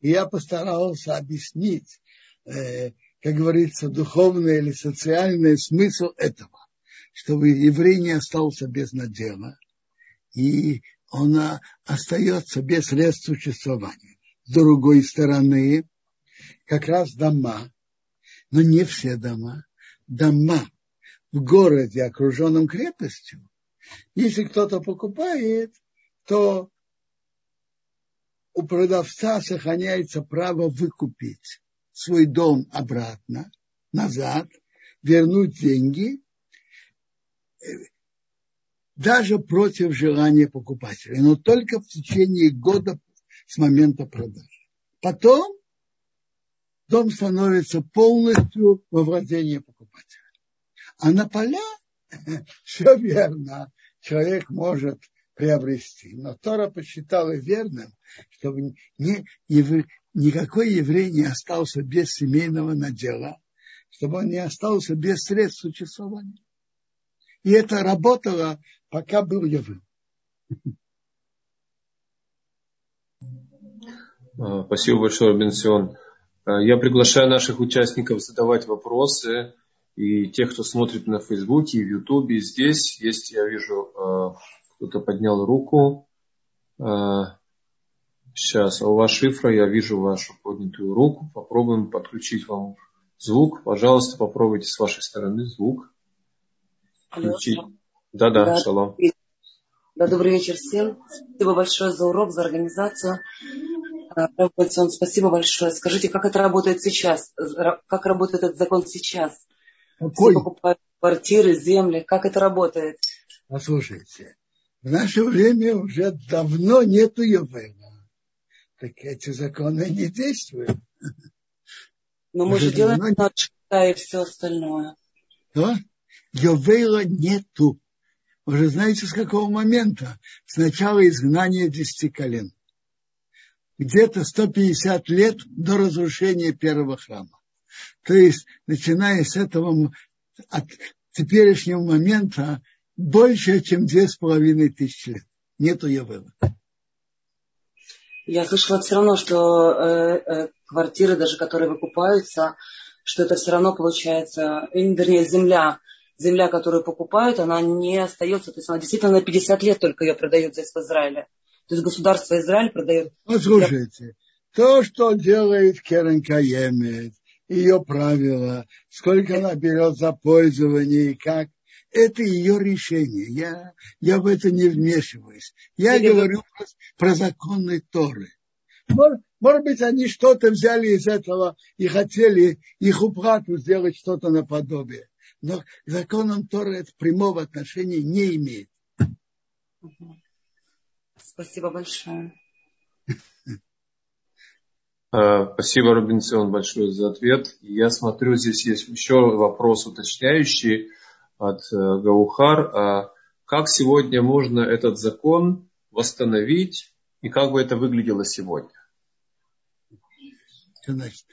И я постарался объяснить, э, как говорится, духовный или социальный смысл этого, чтобы еврей не остался без надела, и он остается без средств существования. С другой стороны, как раз дома, но не все дома, дома, в городе, окруженном крепостью, если кто-то покупает, то у продавца сохраняется право выкупить свой дом обратно, назад, вернуть деньги, даже против желания покупателя, но только в течение года с момента продажи. Потом дом становится полностью во владении покупателя. А на поля <laughs> все верно, человек может приобрести. Но Тора посчитала верным, чтобы не, евре, никакой еврей не остался без семейного надела, чтобы он не остался без средств существования. И это работало, пока был еврей. А, спасибо большое, Бенсион. А, я приглашаю наших участников задавать вопросы. И тех, кто смотрит на Фейсбуке и в Ютубе, здесь есть, я вижу, а, кто-то поднял руку. Сейчас, а у вас шифра, я вижу вашу поднятую руку. Попробуем подключить вам звук. Пожалуйста, попробуйте с вашей стороны звук. Включить. Да, да, шалом. Да, добрый вечер всем. Спасибо большое за урок, за организацию. Спасибо большое. Скажите, как это работает сейчас? Как работает этот закон сейчас? Какой? Все покупают квартиры, земли. Как это работает? Послушайте, в наше время уже давно нету Йовела. Так эти законы не действуют. Но мы же делаем давно... и все остальное. Что? Йовела нету. Вы же знаете, с какого момента? С начала изгнания десяти колен. Где-то 150 лет до разрушения первого храма. То есть, начиная с этого, от теперешнего момента, больше, чем две с половиной тысячи лет. Нету Явела. Я слышала все равно, что э, э, квартиры, даже которые выкупаются, что это все равно получается, вернее, земля, земля, которую покупают, она не остается, то есть она действительно на 50 лет только ее продают здесь в Израиле. То есть государство Израиль продает. Послушайте, то, что делает Керен Каемет, ее правила, сколько она берет за пользование и как, это ее решение. Я, я в это не вмешиваюсь. Я Или говорю про, про законные Торы. Может, может быть, они что-то взяли из этого и хотели их уплату сделать что-то наподобие. Но законом Торы это прямого отношения не имеет. Спасибо большое. <laughs> А, спасибо, Робинсон, большое за ответ. Я смотрю, здесь есть еще вопрос уточняющий от э, Гаухар. А как сегодня можно этот закон восстановить и как бы это выглядело сегодня? Значит,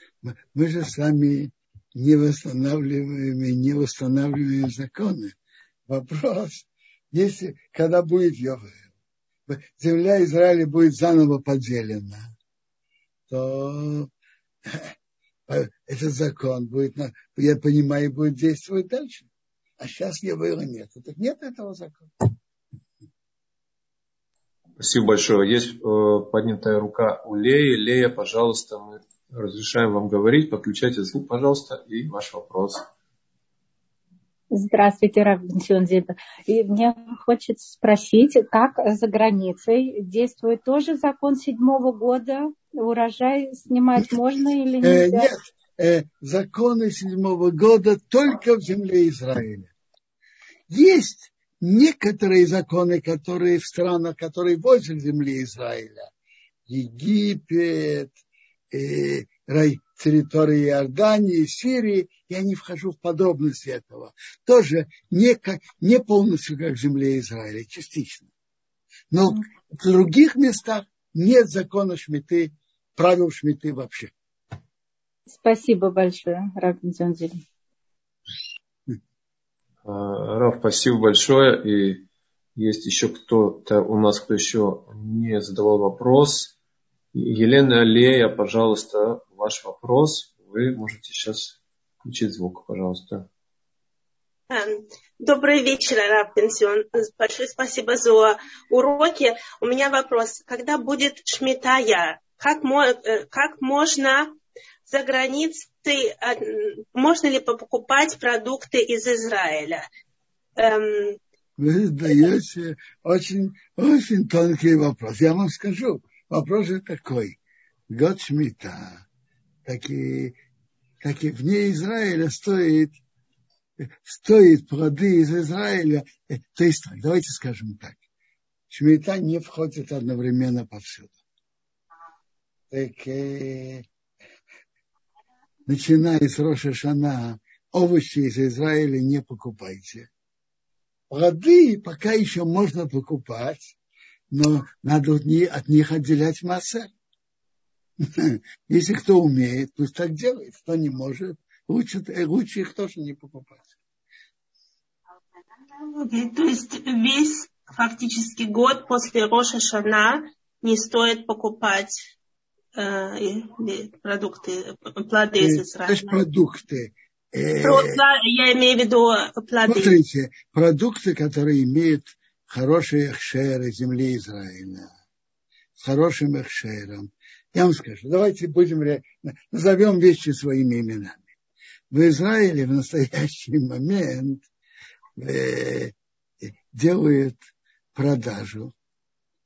мы же сами не восстанавливаем и не восстанавливаем законы. Вопрос, если, когда будет Йовел, земля Израиля будет заново поделена, то этот закон будет, я понимаю, будет действовать дальше. А сейчас Йовела нет. Так нет этого закона. Спасибо большое. Есть э, поднятая рука у Леи. Лея, пожалуйста, мы разрешаем вам говорить. Подключайте звук, пожалуйста, и ваш вопрос. Здравствуйте, Равенсион И мне хочется спросить, как за границей действует тоже закон седьмого года? Урожай снимать можно или э, нельзя? Нет, э, законы седьмого года только в земле Израиля. Есть некоторые законы, которые в странах, которые возле земли Израиля. Египет, э, территории Иордании, Сирии, я не вхожу в подробности этого. Тоже не, как, не полностью как в земле Израиля, частично. Но в других местах нет закона шмиты, правил шмиты вообще. Спасибо большое, Рабин Зонзель. А, Раф, спасибо большое. И есть еще кто-то у нас, кто еще не задавал вопрос. Елена Аллея, пожалуйста, ваш вопрос. Вы можете сейчас включить звук, пожалуйста. Эм, добрый вечер, Раб Пенсион. Большое спасибо за уроки. У меня вопрос. Когда будет Шмитая, как, э, как можно за границей, можно ли покупать продукты из Израиля? Эм... Вы задаете очень, очень тонкий вопрос. Я вам скажу. Вопрос же такой. Год Шмита, так и, так и вне Израиля стоит, стоит плоды из Израиля. Э, то есть, давайте скажем так. Шмита не входит одновременно повсюду. Так, э, начиная с Роша Шана, овощи из Израиля не покупайте. Плоды пока еще можно покупать, но надо от них отделять массы. <laughs> Если кто умеет, пусть так делает. Кто не может, лучше, лучше их тоже не покупать. То есть весь фактически год после Роша Шана не стоит покупать э, продукты, плоды из Израиля. То есть продукты. Э, я имею в виду плоды. Смотрите, продукты, которые имеют хорошие эхшеры земли Израиля, с хорошим эхшером, я вам скажу, давайте будем, назовем вещи своими именами. В Израиле в настоящий <laughs> момент э, делают продажу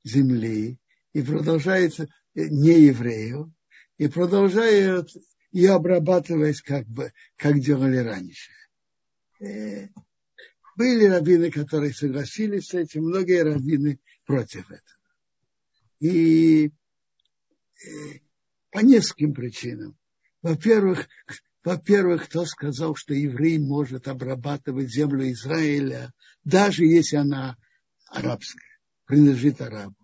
земли и продолжается не еврею, и продолжают ее обрабатывать, как, бы, как делали раньше. Э, были раввины, которые согласились с этим, многие раввины против этого. И по нескольким причинам. Во-первых, во-первых, кто сказал, что еврей может обрабатывать землю Израиля, даже если она арабская, принадлежит арабу.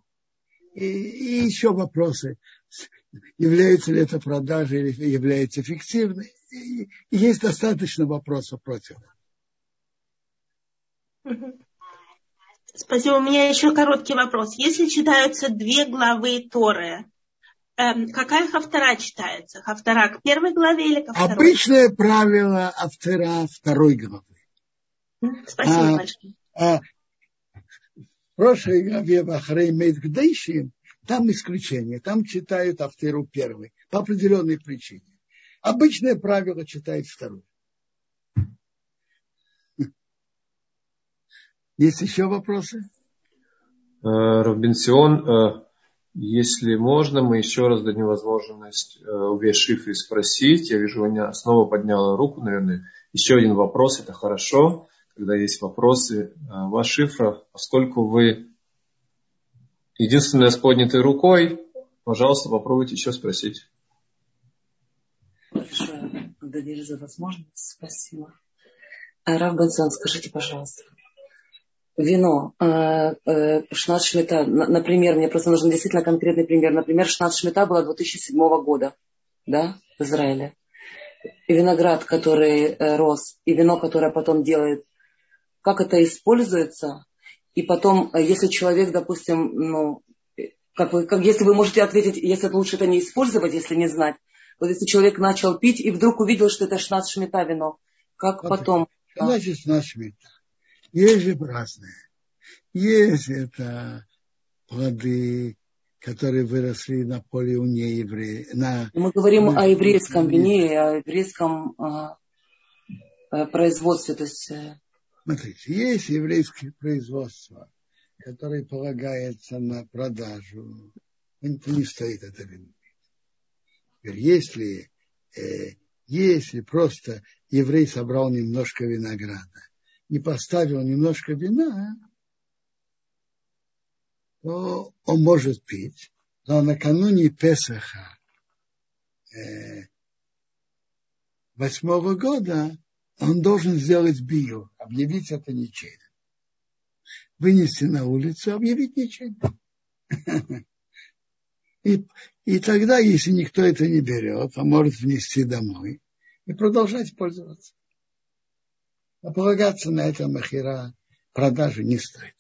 И, и еще вопросы, является ли это продажа или является фиктивной. И, есть достаточно вопросов против. Спасибо. У меня еще короткий вопрос. Если читаются две главы Торы, Эм, какая хафтара читается? Хафтара к первой главе или ко второй? Обычное правило автора второй главы. Спасибо а, большое. А, прошлой главе Бахрей Мейдгдейшим там исключение. Там читают автору первой по определенной причине. Обычное правило читает второй. Есть еще вопросы? Э, Робинсион, э, если можно, мы еще раз дадим возможность э, Уве Шифре спросить. Я вижу, она снова подняла руку, наверное. Еще один вопрос, это хорошо, когда есть вопросы. Э, Ваш Шифра, поскольку вы единственная с поднятой рукой, пожалуйста, попробуйте еще спросить. Большое благодарю за возможность. Спасибо. Рав Бенсон, скажите, пожалуйста, вино, э, э, Шнат Шмита, например, мне просто нужен действительно конкретный пример. Например, Шнат Шмита была 2007 года, да, в Израиле. И виноград, который э, рос, и вино, которое потом делает, как это используется. И потом, если человек, допустим, ну, как вы, как, если вы можете ответить, если лучше это не использовать, если не знать. Вот если человек начал пить и вдруг увидел, что это шнат шмита вино, как вот потом? Значит, шнат шмита. Есть же разные. Есть это плоды, которые выросли на поле у неевреев. На, Мы говорим на, о еврейском вине, о еврейском а, производстве. То есть... Э, Смотрите, есть еврейское производство, которое полагается на продажу. Это не стоит это. Теперь, если, э, если просто еврей собрал немножко винограда и поставил немножко вина, то он может пить, но накануне Песаха э, восьмого года он должен сделать бию, объявить это ничейным. Вынести на улицу, объявить ничейным. И, и тогда, если никто это не берет, он может внести домой и продолжать пользоваться. А полагаться на это махера продажи не стоит.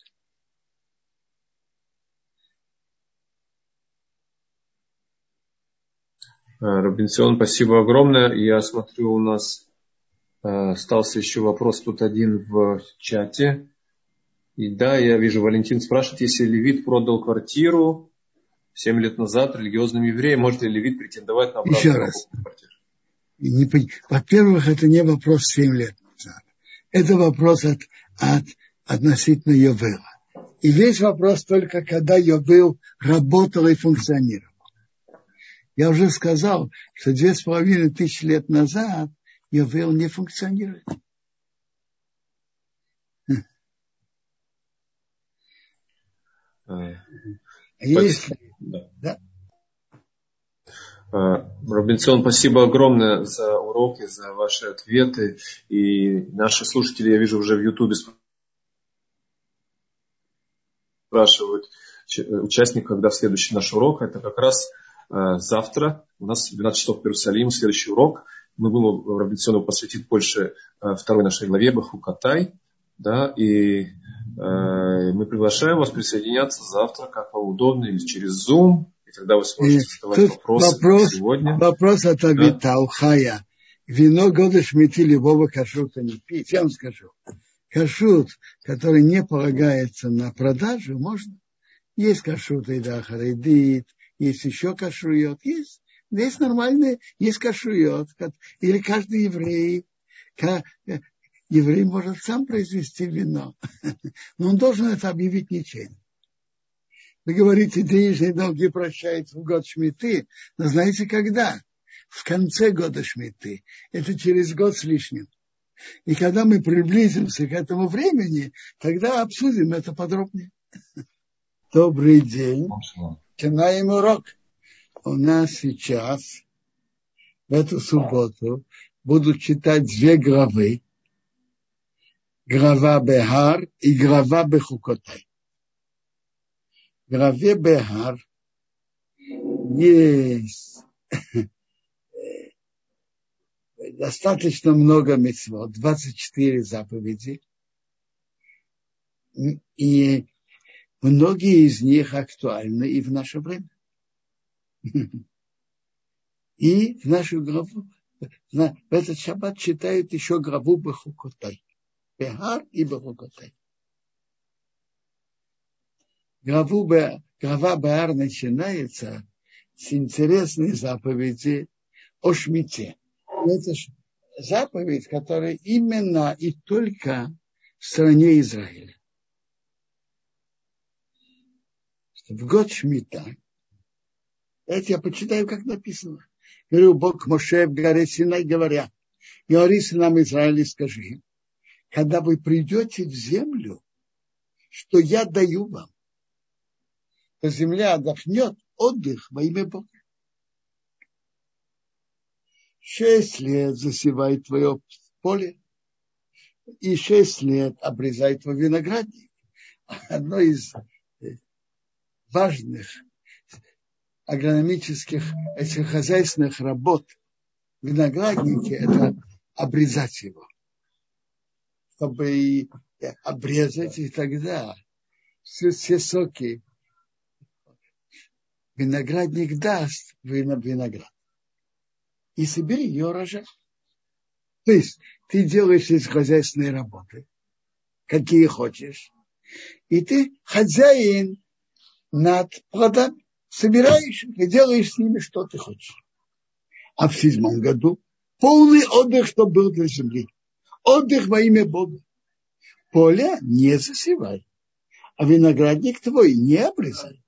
Э, Робинсон, спасибо огромное. Я смотрю, у нас остался еще вопрос тут один в чате. И да, я вижу, Валентин спрашивает, если Левит продал квартиру 7 лет назад религиозным евреям, может ли Левит претендовать на Еще раз. квартиру? Во-первых, это не вопрос 7 лет назад. Это вопрос от, от, относительно Йовела. И весь вопрос только, когда Йовел работал и функционировал. Я уже сказал, что две с половиной тысячи лет назад Йовел не функционирует. А если, да. да. Робинсон, спасибо огромное за уроки, за ваши ответы. И наши слушатели, я вижу, уже в Ютубе спрашивают участник, когда следующий наш урок. Это как раз э, завтра. У нас 12 часов в Иерусалиме, следующий урок. Мы будем Робинсону посвятить больше э, второй нашей главе Бахукатай. Да, и э, мы приглашаем вас присоединяться завтра, как вам удобно, или через Zoom, и тогда вы сможете задавать вопросы вопрос, сегодня. Вопрос от Авита да? Ухая. Вино года шмити любого кашрута не пить. Я вам скажу. Кашрут, который не полагается на продажу, можно. Есть кашрут и дахаридит, есть еще кашрует, есть, есть нормальные, есть кашрует. Или каждый еврей, еврей может сам произвести вино, <laughs> но он должен это объявить ничейно. Вы говорите, денежные долги прощаются в год Шмиты, но знаете когда? В конце года Шмиты. Это через год с лишним. И когда мы приблизимся к этому времени, тогда обсудим это подробнее. <laughs> Добрый день. Начинаем урок. У нас сейчас, в эту субботу, будут читать две главы. Глава Бехар и глава Бехукотай главе Бехар есть <laughs> достаточно много мецвод, 24 заповеди, и многие из них актуальны и в наше время. <laughs> И в нашу главу, в этот шаббат читают еще главу Бахукотай. Бехар и Бахукотай главу, глава Баар начинается с интересной заповеди о Шмите. Это заповедь, которая именно и только в стране Израиля. В год Шмита, это я почитаю, как написано. Говорю, Бог Моше в горе Синай, говоря, говори сынам Израиля, скажи, когда вы придете в землю, что я даю вам, то земля отдохнет отдых во имя Бога. Шесть лет засевает твое поле, и шесть лет обрезает твой виноградник. Одно из важных агрономических, хозяйственных работ виноградники – это обрезать его. Чтобы обрезать, и тогда все, все соки виноградник даст виноград. И собери ее урожай. То есть ты делаешь из хозяйственной работы, какие хочешь, и ты хозяин над плодами, собираешь и делаешь с ними, что ты хочешь. А в седьмом году полный отдых, что был для земли. Отдых во имя Бога. Поле не засевай, а виноградник твой не обрезай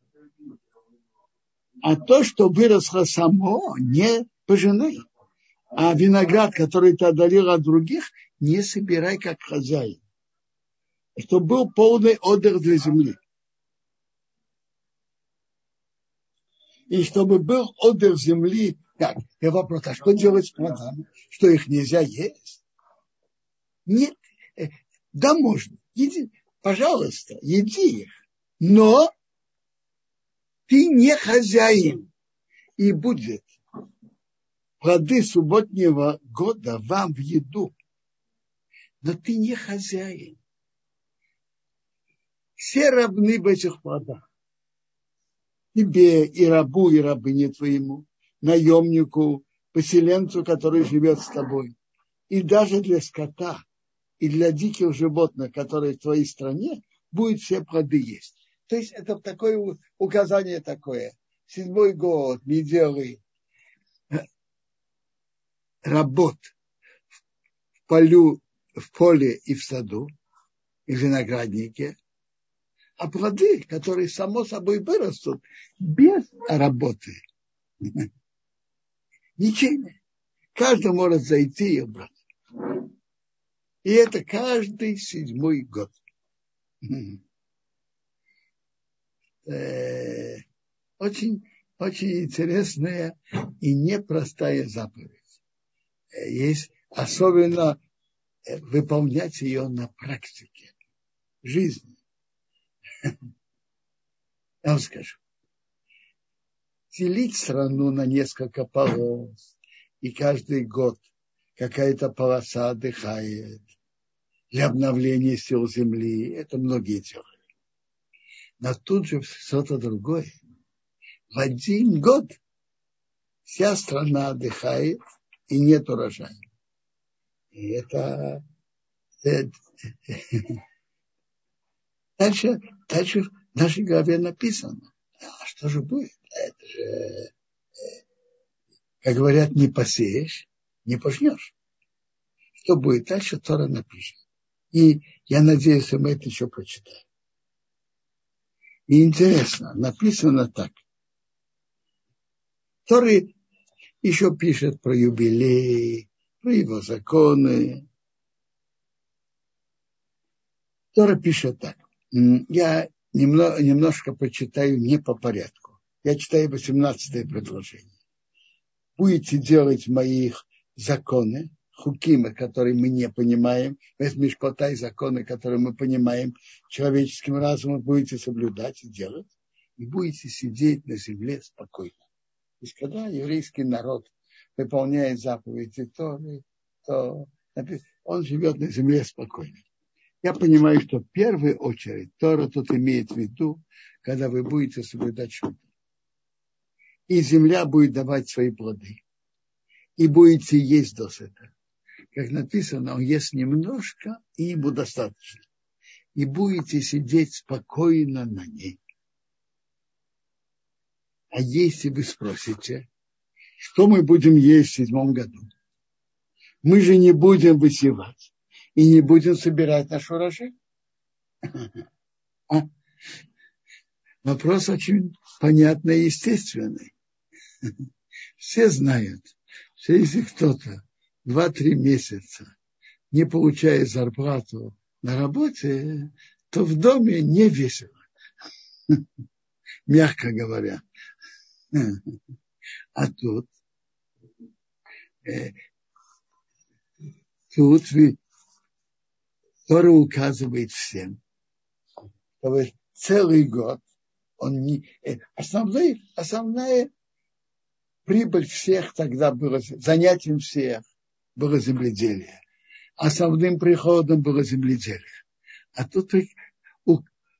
а то, что выросло само, не пожинай. А виноград, который ты одолел от других, не собирай как хозяин. Чтобы был полный отдых для земли. И чтобы был отдых земли, так, я вопрос, а что делать с плодами? Что их нельзя есть? Нет, э, да можно. Иди, пожалуйста, еди их. Но ты не хозяин. И будет плоды субботнего года вам в еду. Но ты не хозяин. Все равны в этих плодах. Тебе и рабу, и рабыне твоему, наемнику, поселенцу, который живет с тобой. И даже для скота, и для диких животных, которые в твоей стране, будет все плоды есть. То есть это такое указание такое. Седьмой год, недели. работ в, полю, в поле и в саду, и в винограднике, а плоды, которые само собой вырастут без работы. Ничего. Каждый может зайти и убрать. И это каждый седьмой год. Э, очень, очень интересная и непростая заповедь. Э, есть особенно э, выполнять ее на практике жизни. <laughs> Я вам скажу. Делить страну на несколько полос, и каждый год какая-то полоса отдыхает для обновления сил земли. Это многие делают. Но тут же что-то другое. В один год вся страна отдыхает и нет урожая. И это, это <laughs> дальше, дальше в нашей голове написано. А что же будет? Это же, э, как говорят, не посеешь, не пожнешь. Что будет дальше, Тора напишет. И я надеюсь, мы это еще прочитаем. И интересно, написано так. Торы еще пишет про юбилей, про его законы. Тора пишет так. Я немного, немножко почитаю не по порядку. Я читаю 18 предложение. Будете делать моих законы, хукимы, которые мы не понимаем, мешкота и законы, которые мы понимаем человеческим разумом, будете соблюдать и делать, и будете сидеть на земле спокойно. То есть, когда еврейский народ выполняет заповеди Торы, то он живет на земле спокойно. Я понимаю, что в первую очередь Тора тут имеет в виду, когда вы будете соблюдать шутку. И земля будет давать свои плоды. И будете есть досыта как написано, он ест немножко, и ему достаточно. И будете сидеть спокойно на ней. А если вы спросите, что мы будем есть в седьмом году? Мы же не будем высевать и не будем собирать наш урожай. <laughs> А? Вопрос очень понятный и естественный. <laughs> Все знают, что если кто-то два-три месяца, не получая зарплату на работе, то в доме не весело. <laughs> Мягко говоря. А тут, э, тут Тора указывает всем, что целый год он не, э, основная, основная прибыль всех тогда была, занятием всех было земледелие. Основным приходом было земледелие. А тут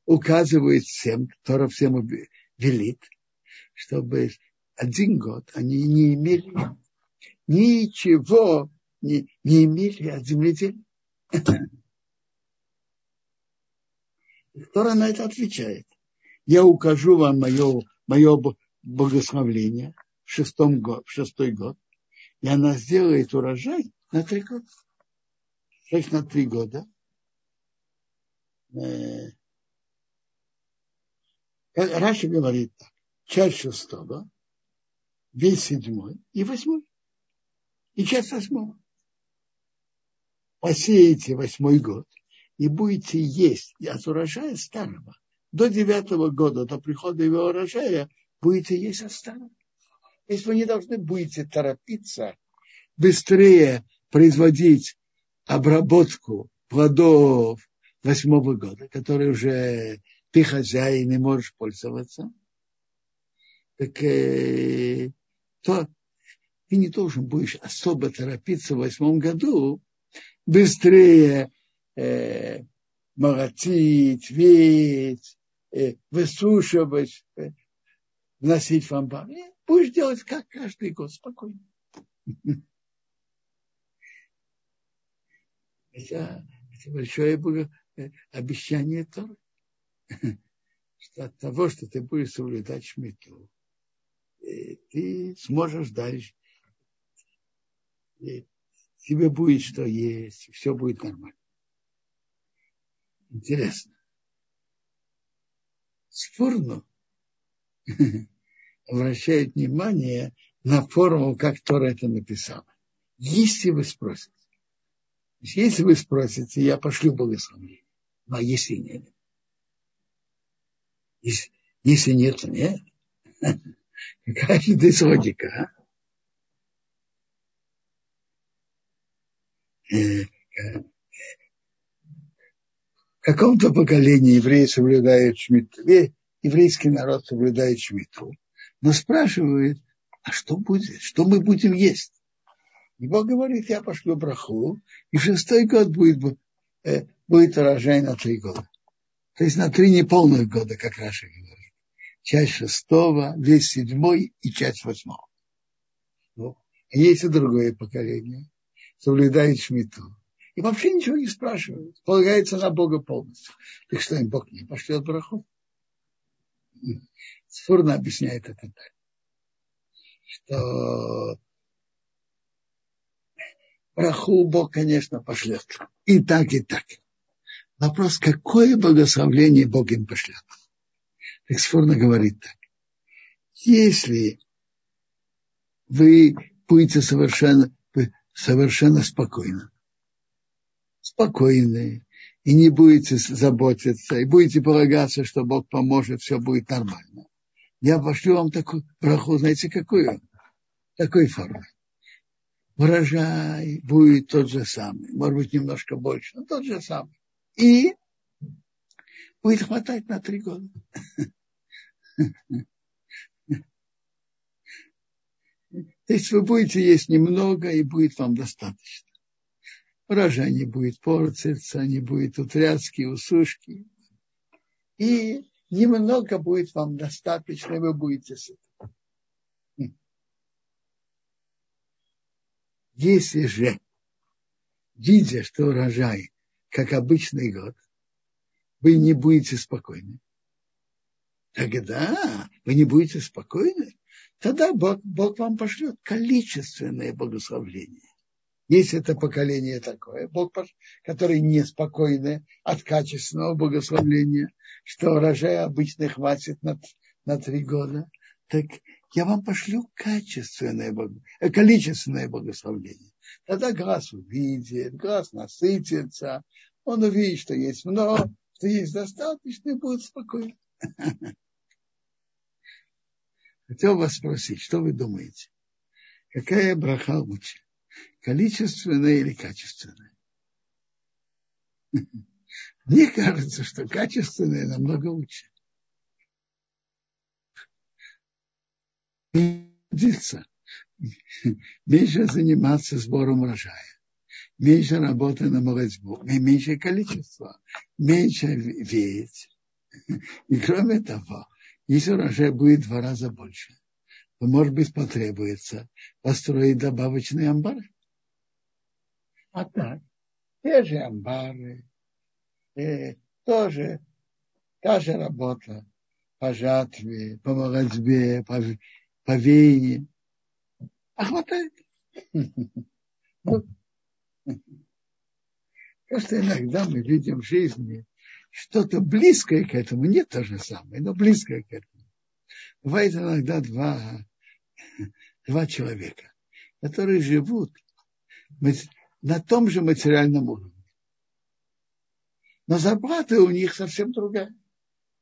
указывает всем, кто всем велит, чтобы один год они не имели ничего, не, не имели от земледелия. Тора на это отвечает. Я укажу вам мое, мое благословление в, шестом год, в шестой год, и она сделает урожай на три года. Шесть на три года. Э, Раши говорит так. Часть шестого, весь седьмой и восьмой. И часть восьмого. Посеете восьмой год и будете есть от урожая старого. До девятого года, до прихода его урожая, будете есть от старого. Если вы не должны будете торопиться быстрее производить обработку плодов восьмого года, которые уже ты хозяин и можешь пользоваться, так э, то ты не должен будешь особо торопиться в восьмом году, быстрее э, молотить, веять, э, высушивать, э, вносить в амбар. Будешь делать как каждый год, спокойно. Это, это большое э, обещание Торы. Что от того, что ты будешь соблюдать шмиту, э, ты сможешь дальше И тебе будет что есть, все будет нормально. Интересно. Спорно <laughs> обращает внимание на форму, как Тора это написала. Если вы спросите, если вы спросите, я пошлю благословение. Ну, а если нет? Если, если нет, то нет. <laughs> Какая здесь логика, а? В каком-то поколении евреи соблюдают шмиту, еврейский народ соблюдает шмиту, но спрашивает, а что будет, что мы будем есть? И Бог говорит, я пошлю браху, и шестой год будет, э, будет урожай на три года. То есть на три неполных года, как Раша говорит. Часть шестого, весь седьмой и часть восьмого. Ну, есть и другое поколение, соблюдает шмиту. И вообще ничего не спрашивает. Полагается на Бога полностью. Так что им Бог не пошлет браху? Сфурно объясняет это так. Что браху Бог, конечно, пошлет. И так, и так. Вопрос, какое благословление Бог им пошлет. Так Сфурно говорит так. Если вы будете совершенно, совершенно спокойны, спокойны, и не будете заботиться, и будете полагаться, что Бог поможет, все будет нормально. Я пошлю вам такую браху, знаете, какую? Такой формы. Урожай будет тот же самый, может быть, немножко больше, но тот же самый. И будет хватать на три года. <laughs> То есть вы будете есть немного, и будет вам достаточно урожай не будет портиться, не будет утряски, усушки. И немного будет вам достаточно, и вы будете сыты. Если же, видя, что урожай, как обычный год, вы не будете спокойны, тогда вы не будете спокойны, тогда Бог, Бог вам пошлет количественное благословление. Есть это поколение такое, Бог, который неспокойный от качественного благословления, что урожая обычно хватит на, на три года, так я вам пошлю качественное, э, количественное благословение. Тогда глаз увидит, глаз насытится, он увидит, что есть много, что есть достаточно, и будет спокойно. <laughs> Хотел вас спросить, что вы думаете? Какая браха лучше? Количественное или качественное. <laughs> Мне кажется, что качественное намного лучше. Меньше заниматься сбором урожая, меньше работы на молодьбу, меньше количество, меньше веять. И кроме того, если урожай будет в два раза больше, то, может быть, потребуется построить добавочные амбары. А так, те же амбары, э, тоже та же работа по жатве, по молодьбе, по, по веянию. А хватает. <laughs> Просто иногда мы видим в жизни что-то близкое к этому, не то же самое, но близкое к этому. Бывает иногда два, <laughs> два человека, которые живут на том же материальном уровне. Но зарплата у них совсем другая.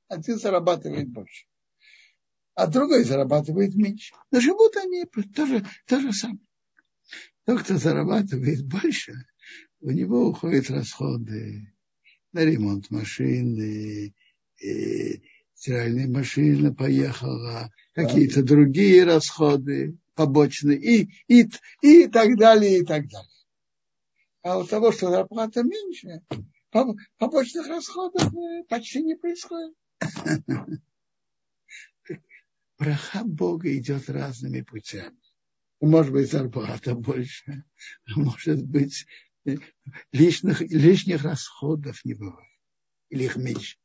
Один зарабатывает больше, а другой зарабатывает меньше. Но живут они тоже то же самое. Тот, кто зарабатывает больше, у него уходят расходы на ремонт машины, и стиральная машина поехала, какие-то другие расходы побочные и, и, и так далее, и так далее а у того, что зарплата меньше, побочных расходов э, почти не происходит. Браха Бога идет разными путями. Может быть, зарплата больше, а может быть, э, лишних, лишних расходов не бывает. Или их меньше.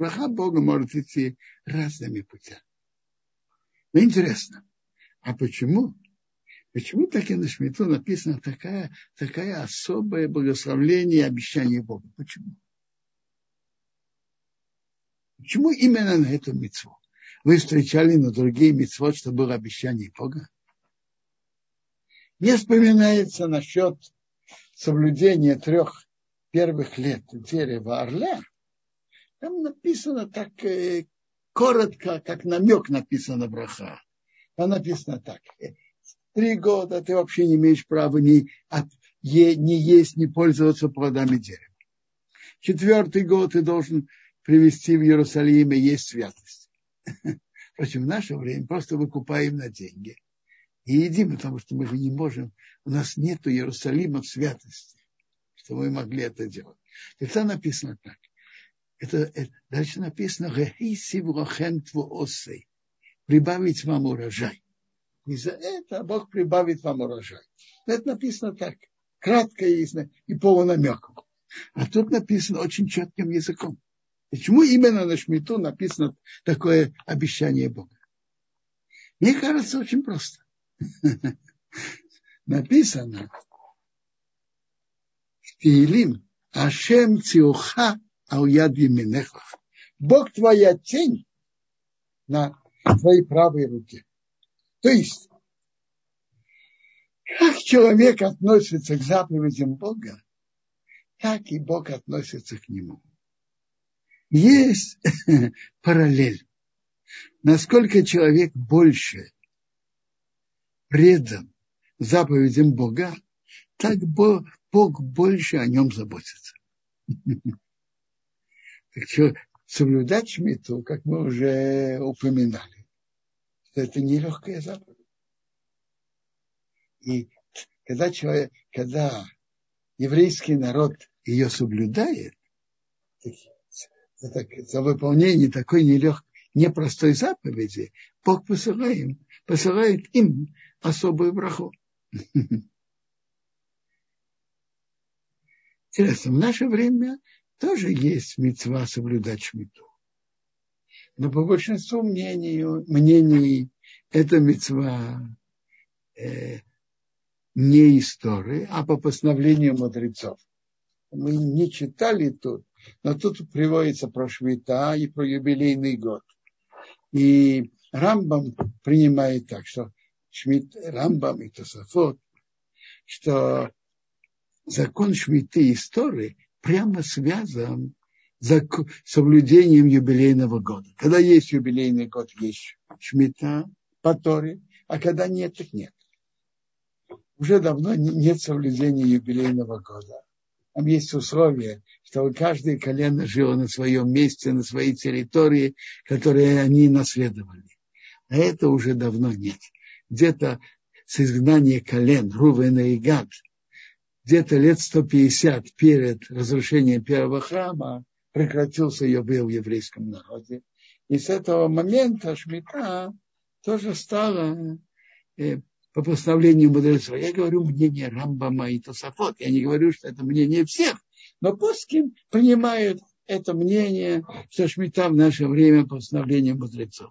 Браха Бога может идти разными путями. Но интересно, а почему Почему таки на Шмиту написано такая, такая особое благословление и обещание Бога? Почему? Почему именно на эту мецву? Вы встречали на другие мецвод, что было обещание Бога? Не вспоминается насчет соблюдения трех первых лет дерева орля. Там написано так э, коротко, как намек написано браха. Там написано так. Три года ты вообще не имеешь права ни, от, е, не есть, не пользоваться плодами дерева. Четвертый год ты должен привести в Иерусалим и есть святость. <laughs> Впрочем, в наше время просто выкупаем на деньги и едим, потому что мы же не можем, у нас нет Иерусалима в святости, что мы могли это делать. Это написано так. Это, это дальше написано прибавить вам урожай. И за это Бог прибавит вам урожай. Это написано так, кратко и, и полунамеком. А тут написано очень четким языком. Почему именно на Шмиту написано такое обещание Бога? Мне кажется, очень просто. <laughs> Написано в Ашем Циуха Ауяд Минеха. Бог твоя тень на твоей правой руке. То есть, как человек относится к заповедям Бога, так и Бог относится к нему есть <laughs> параллель. Насколько человек больше предан заповедям Бога, так Бог больше о нем заботится. <laughs> Так соблюдать шмиту, как мы уже упоминали, это нелегкая заповедь. И когда человек, когда еврейский народ ее соблюдает, за, за выполнение такой нелег, непростой заповеди, Бог посылает, посылает им особую браху. <laughs> Интересно, в наше время тоже есть мецва соблюдать шмиту. Но по большинству мнений, мнений это мецва э, не истории, а по постановлению мудрецов. Мы не читали тут, но тут приводится про Швита и про юбилейный год. И Рамбам принимает так, что Шмит, Рамбам и Тософот, что закон Шмиты истории прямо связан с соблюдением юбилейного года. Когда есть юбилейный год, есть Шмита по Торе, а когда нет, так нет. Уже давно нет соблюдения юбилейного года. Там есть условия, чтобы каждое колено жило на своем месте, на своей территории, которые они наследовали. А это уже давно нет. Где-то с изгнания колен Рувена и Гад, где-то лет 150 перед разрушением первого храма прекратился ее был в еврейском народе. И с этого момента Шмита тоже стала э, по постановлению мудрецов. Я говорю мнение Рамбама и Тософот. Я не говорю, что это мнение всех. Но пуским принимают это мнение, что Шмита в наше время по постановлению мудрецов.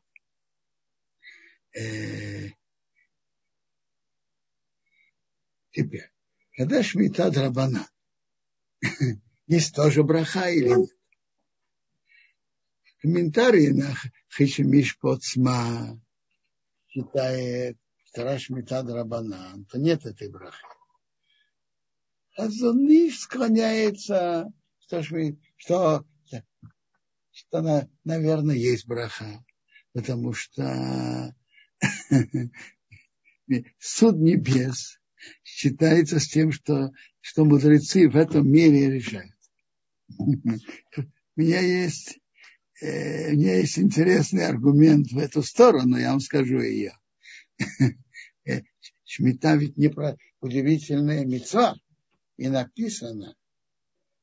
Э, теперь, когда Шмита Драбана, <laughs> есть тоже браха или нет? Комментарии на Хишемиш Поцма считает, вторая шмита драбанан, то нет этой брахи. Азуниш склоняется, что, что, что наверное, есть браха, потому что <laughs> суд небес считается с тем, что, что мудрецы в этом мире решают. У меня есть, э, у меня есть интересный аргумент в эту сторону, я вам скажу ее. Э, Шмита ведь не про удивительная мецва. И написано,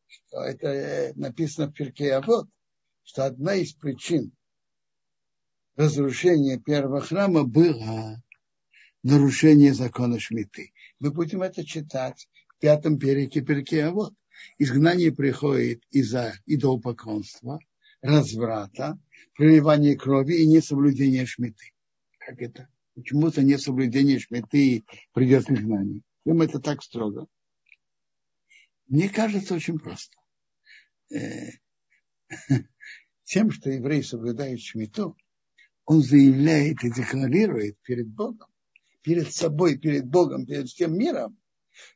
что это э, написано в Перке Авод, что одна из причин разрушения первого храма была нарушение закона Шмиты. Мы будем это читать в пятом переке Перке Авод. Изгнание приходит из-за идолопоклонства, разврата, проливания крови и несоблюдения Шмиты. Как это? почему-то нет соблюдения шмиты, придет изгнание. Им это так строго. Мне кажется, очень просто. Э, <laughs> тем, что еврей соблюдает шмиту, он заявляет и декларирует перед Богом, перед собой, перед Богом, перед всем миром,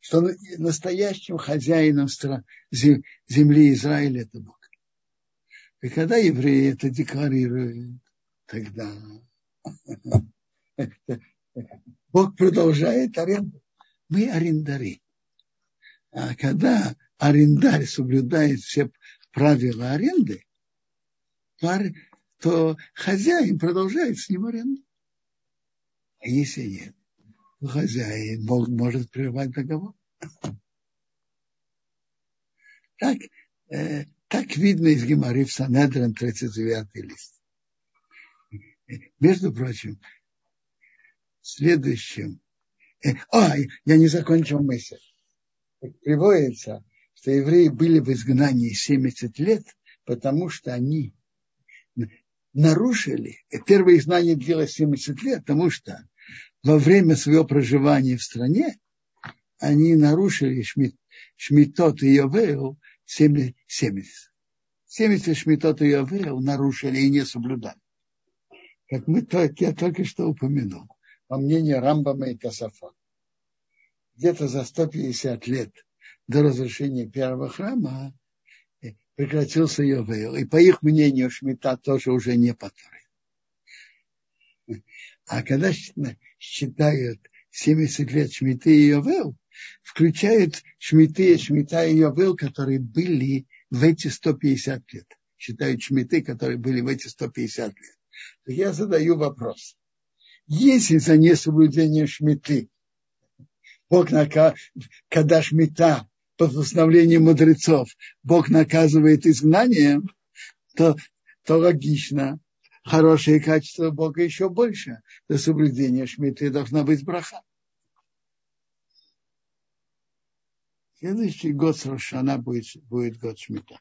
что настоящим хозяином земли Израиля это Бог. И когда евреи это декларируют, тогда <laughs> Бог продолжает аренду. Мы арендари. А когда арендарь соблюдает все правила аренды, то хозяин продолжает с ним аренду. А если нет, хозяин может прервать договор. Так, э, так видно из Гемары в Санедрин 39 лист. Между прочим, следующим... Э, а, я не закончил мысль. Приводится, что евреи были в изгнании 70 лет, потому что они нарушили, первое изгнание длилось 70 лет, потому что во время своего проживания в стране они нарушили шмит, шмитот и Йовейл 70. 70 шмитот и Йовейл нарушили и не соблюдали. Как мы только, я только что упомянул, по мнению Рамбама и Касафа. Где-то за 150 лет до разрушения первого храма прекратился Йовейл. И по их мнению Шмита тоже уже не по А когда считают 70 лет Шмиты и Йовел, включают Шмиты, Шмита и Йовел, которые были в эти 150 лет. Считают Шмиты, которые были в эти 150 лет. Так я задаю вопрос. Если за несоблюдение Шмиты, Бог, когда Шмита по постановлению мудрецов Бог наказывает изгнанием, то, то логично, хорошее качество Бога еще больше. До соблюдения шмиты должна быть браха. Следующий год Рошана будет, будет год Шмита.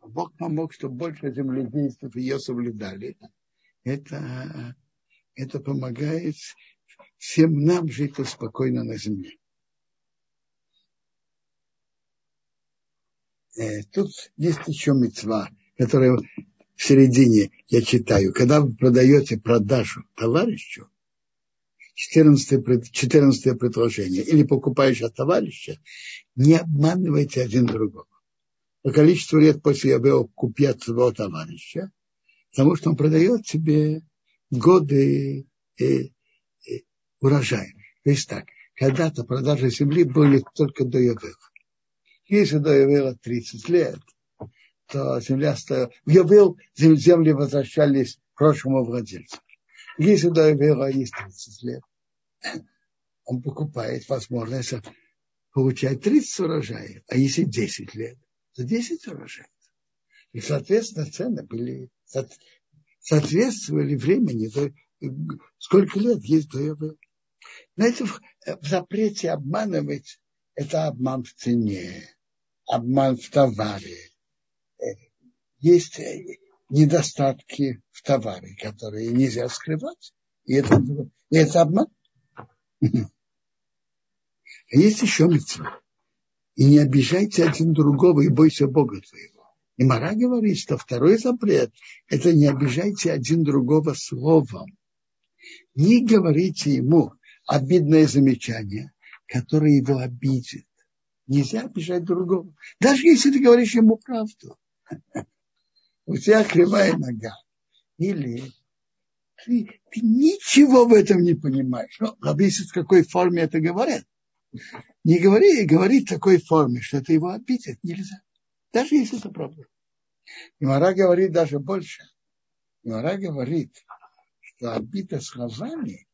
Бог помог, чтобы больше земледейцев ее соблюдали. Это, это помогает всем нам жить спокойно на земле. э, тут есть еще мецва, которая в середине я читаю. Когда вы продаете продажу товарищу, 14, 14 предложение, или покупаешь от товарища, не обманывайте один другого. По количеству лет после Явео купи от своего товарища, потому что он продает тебе годы э, э, урожая. То есть так, когда-то продажа земли были только до Явео. Если до Явела 30 лет, земля стояла. В Явел земли возвращались к прошлому владельцу. Если до Явела есть 30 лет, <clears throat> он покупает возможность получать 30 урожаев, а если 10 лет, то 10 урожаев. И, соответственно, цены были, соответствовали времени, сколько лет есть до Явела. Знаете, в запрете обманывать – это обман в цене обман в товаре. Есть э, недостатки в товаре, которые нельзя скрывать. И это, и это обман. <laughs> А есть еще митцва. И не обижайте один другого и бойся Бога твоего. И Мара говорит, что второй запрет – это не обижайте один другого словом. Не говорите ему обидное замечание, которое его обидит. Нельзя обижать другого. Даже если ты говоришь ему правду. У тебя кривая нога. Или ты, ты ничего в этом не понимаешь. Ну, зависит, в какой форме это говорят. Не говори, говори в такой форме, что это его обидит. Нельзя. Даже если это правда. И Мара говорит даже больше. И Мара говорит, что обида словами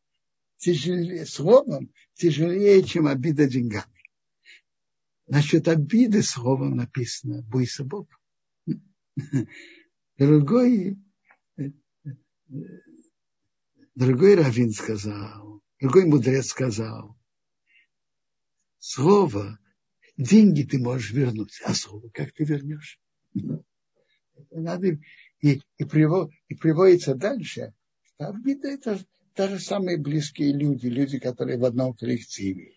тяжелее, словом тяжелее, чем обида деньгами. Насчет обиды словом написано «бойся Бога». Другой, другой раввин сказал, другой мудрец сказал, слово, деньги ты можешь вернуть, а слово как ты вернешь? Надо, и, и, привод, и приводится дальше, что обида это даже самые близкие люди, люди, которые в одном коллективе,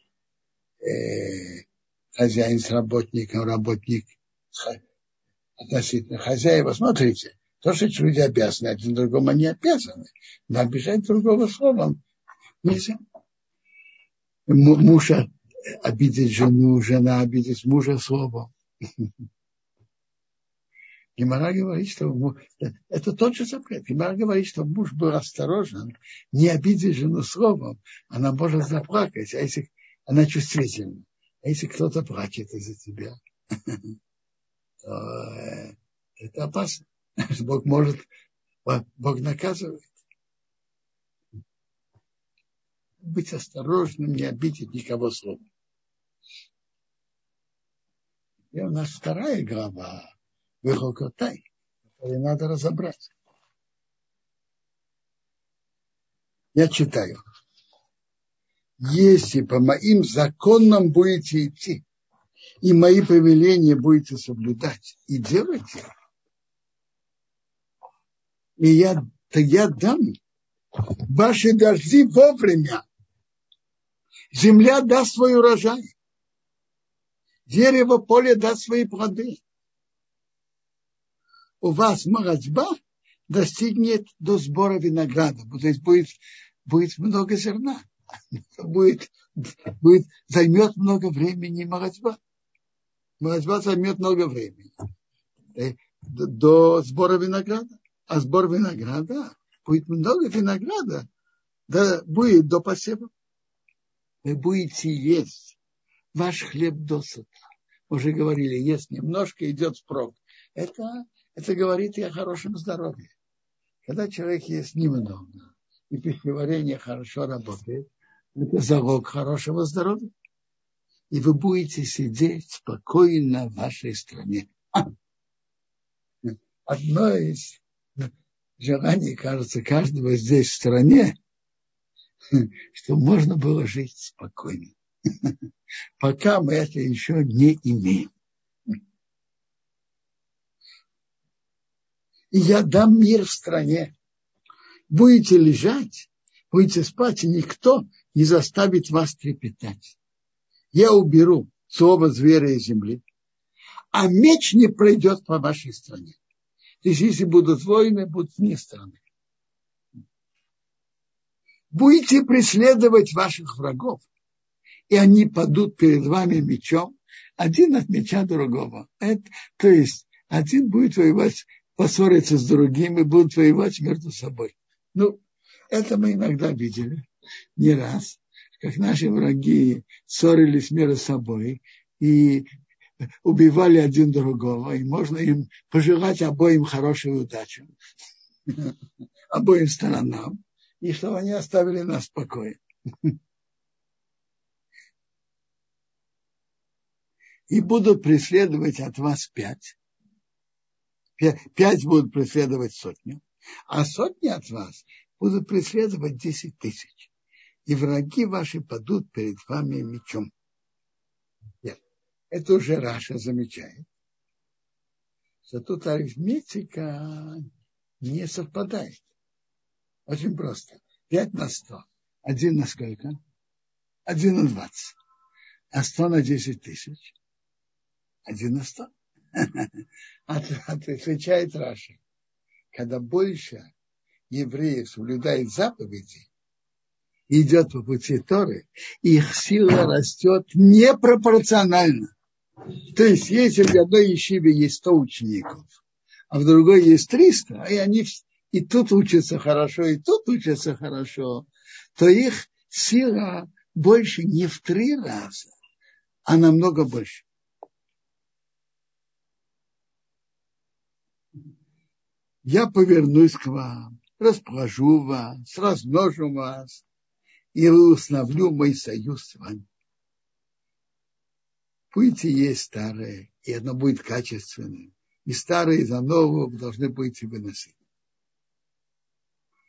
э, хозяин с работником, работник относительно хозяева. Смотрите, то, что эти люди обязаны, один другому они обязаны. Но обижать другого словом нельзя. Мужа обидеть жену, жена обидеть мужа словом. <laughs> Гимара говорит, что это тот же запрет. Гимара говорит, что муж был осторожен, не обидеть жену словом, она может заплакать, а если она чувствительна. А если кто-то плачет из-за тебя, <laughs> это опасно. <laughs> Бог может, Бог наказывает. Быть осторожным, не обидеть никого словом. И у нас вторая глава Вехокотай, которую надо разобрать. Я читаю. Если по моим законам будете идти, и мои повеления будете соблюдать, и делайте, и я, то я дам ваши дожди вовремя. Земля даст свой урожай. Дерево поле даст свои плоды у вас марацба достигнет до сбора винограда, то есть будет, будет много зерна, <laughs> будет, будет, займет много времени марацба. Марацба займет много времени э, до сбора винограда. А сбор винограда, будет много винограда, да, будет до посева. Вы будете есть ваш хлеб досыта. Уже говорили, есть немножко, идет впрок. Это это говорит и о хорошем здоровье. Когда человек ест немного, и пищеварение хорошо работает, это залог хорошего здоровья. И вы будете сидеть спокойно в вашей стране. Одно из желаний, кажется, каждого здесь в стране, что можно было жить спокойно. Пока мы это еще не имеем. и я дам мир в стране. Будете лежать, будете спать, и никто не заставит вас трепетать. Я уберу слово зверя из земли, а меч не пройдет по вашей стране. То есть, если будут войны, будут вне страны. Будете преследовать ваших врагов, и они падут перед вами мечом, один от меча другого. Это, то есть, один будет воевать поссорятся с другим и будут воевать между собой. Ну, это мы иногда видели не раз, как наши враги ссорились между собой и убивали один другого, и можно им пожелать обоим хорошую удачу, <laughs> обоим сторонам, и чтобы они оставили нас в покое. <laughs> И будут преследовать от вас пять, пять будут преследовать сотню, а сотни от вас будут преследовать десять тысяч. И враги ваши падут перед вами мечом. Нет, это уже Раша замечает, что тут арифметика не совпадает. Очень просто. Пять на сто. Один на сколько? Один на двадцать. А сто на десять тысяч. Один на сто. <laughs> Отвечает Раши. Когда больше евреев соблюдает заповеди, идет по пути Торы, их сила растет непропорционально. То есть, если в одной ешиве есть 100 учеников, а в другой есть 300, и они и тут учатся хорошо, и тут учатся хорошо, то их сила больше не в три раза, а намного больше. я повернусь к вам, расположу вас, размножу вас и установлю мой союз с вами. Будете есть старое, и оно будет качественным. И старое за нового должны будете выносить.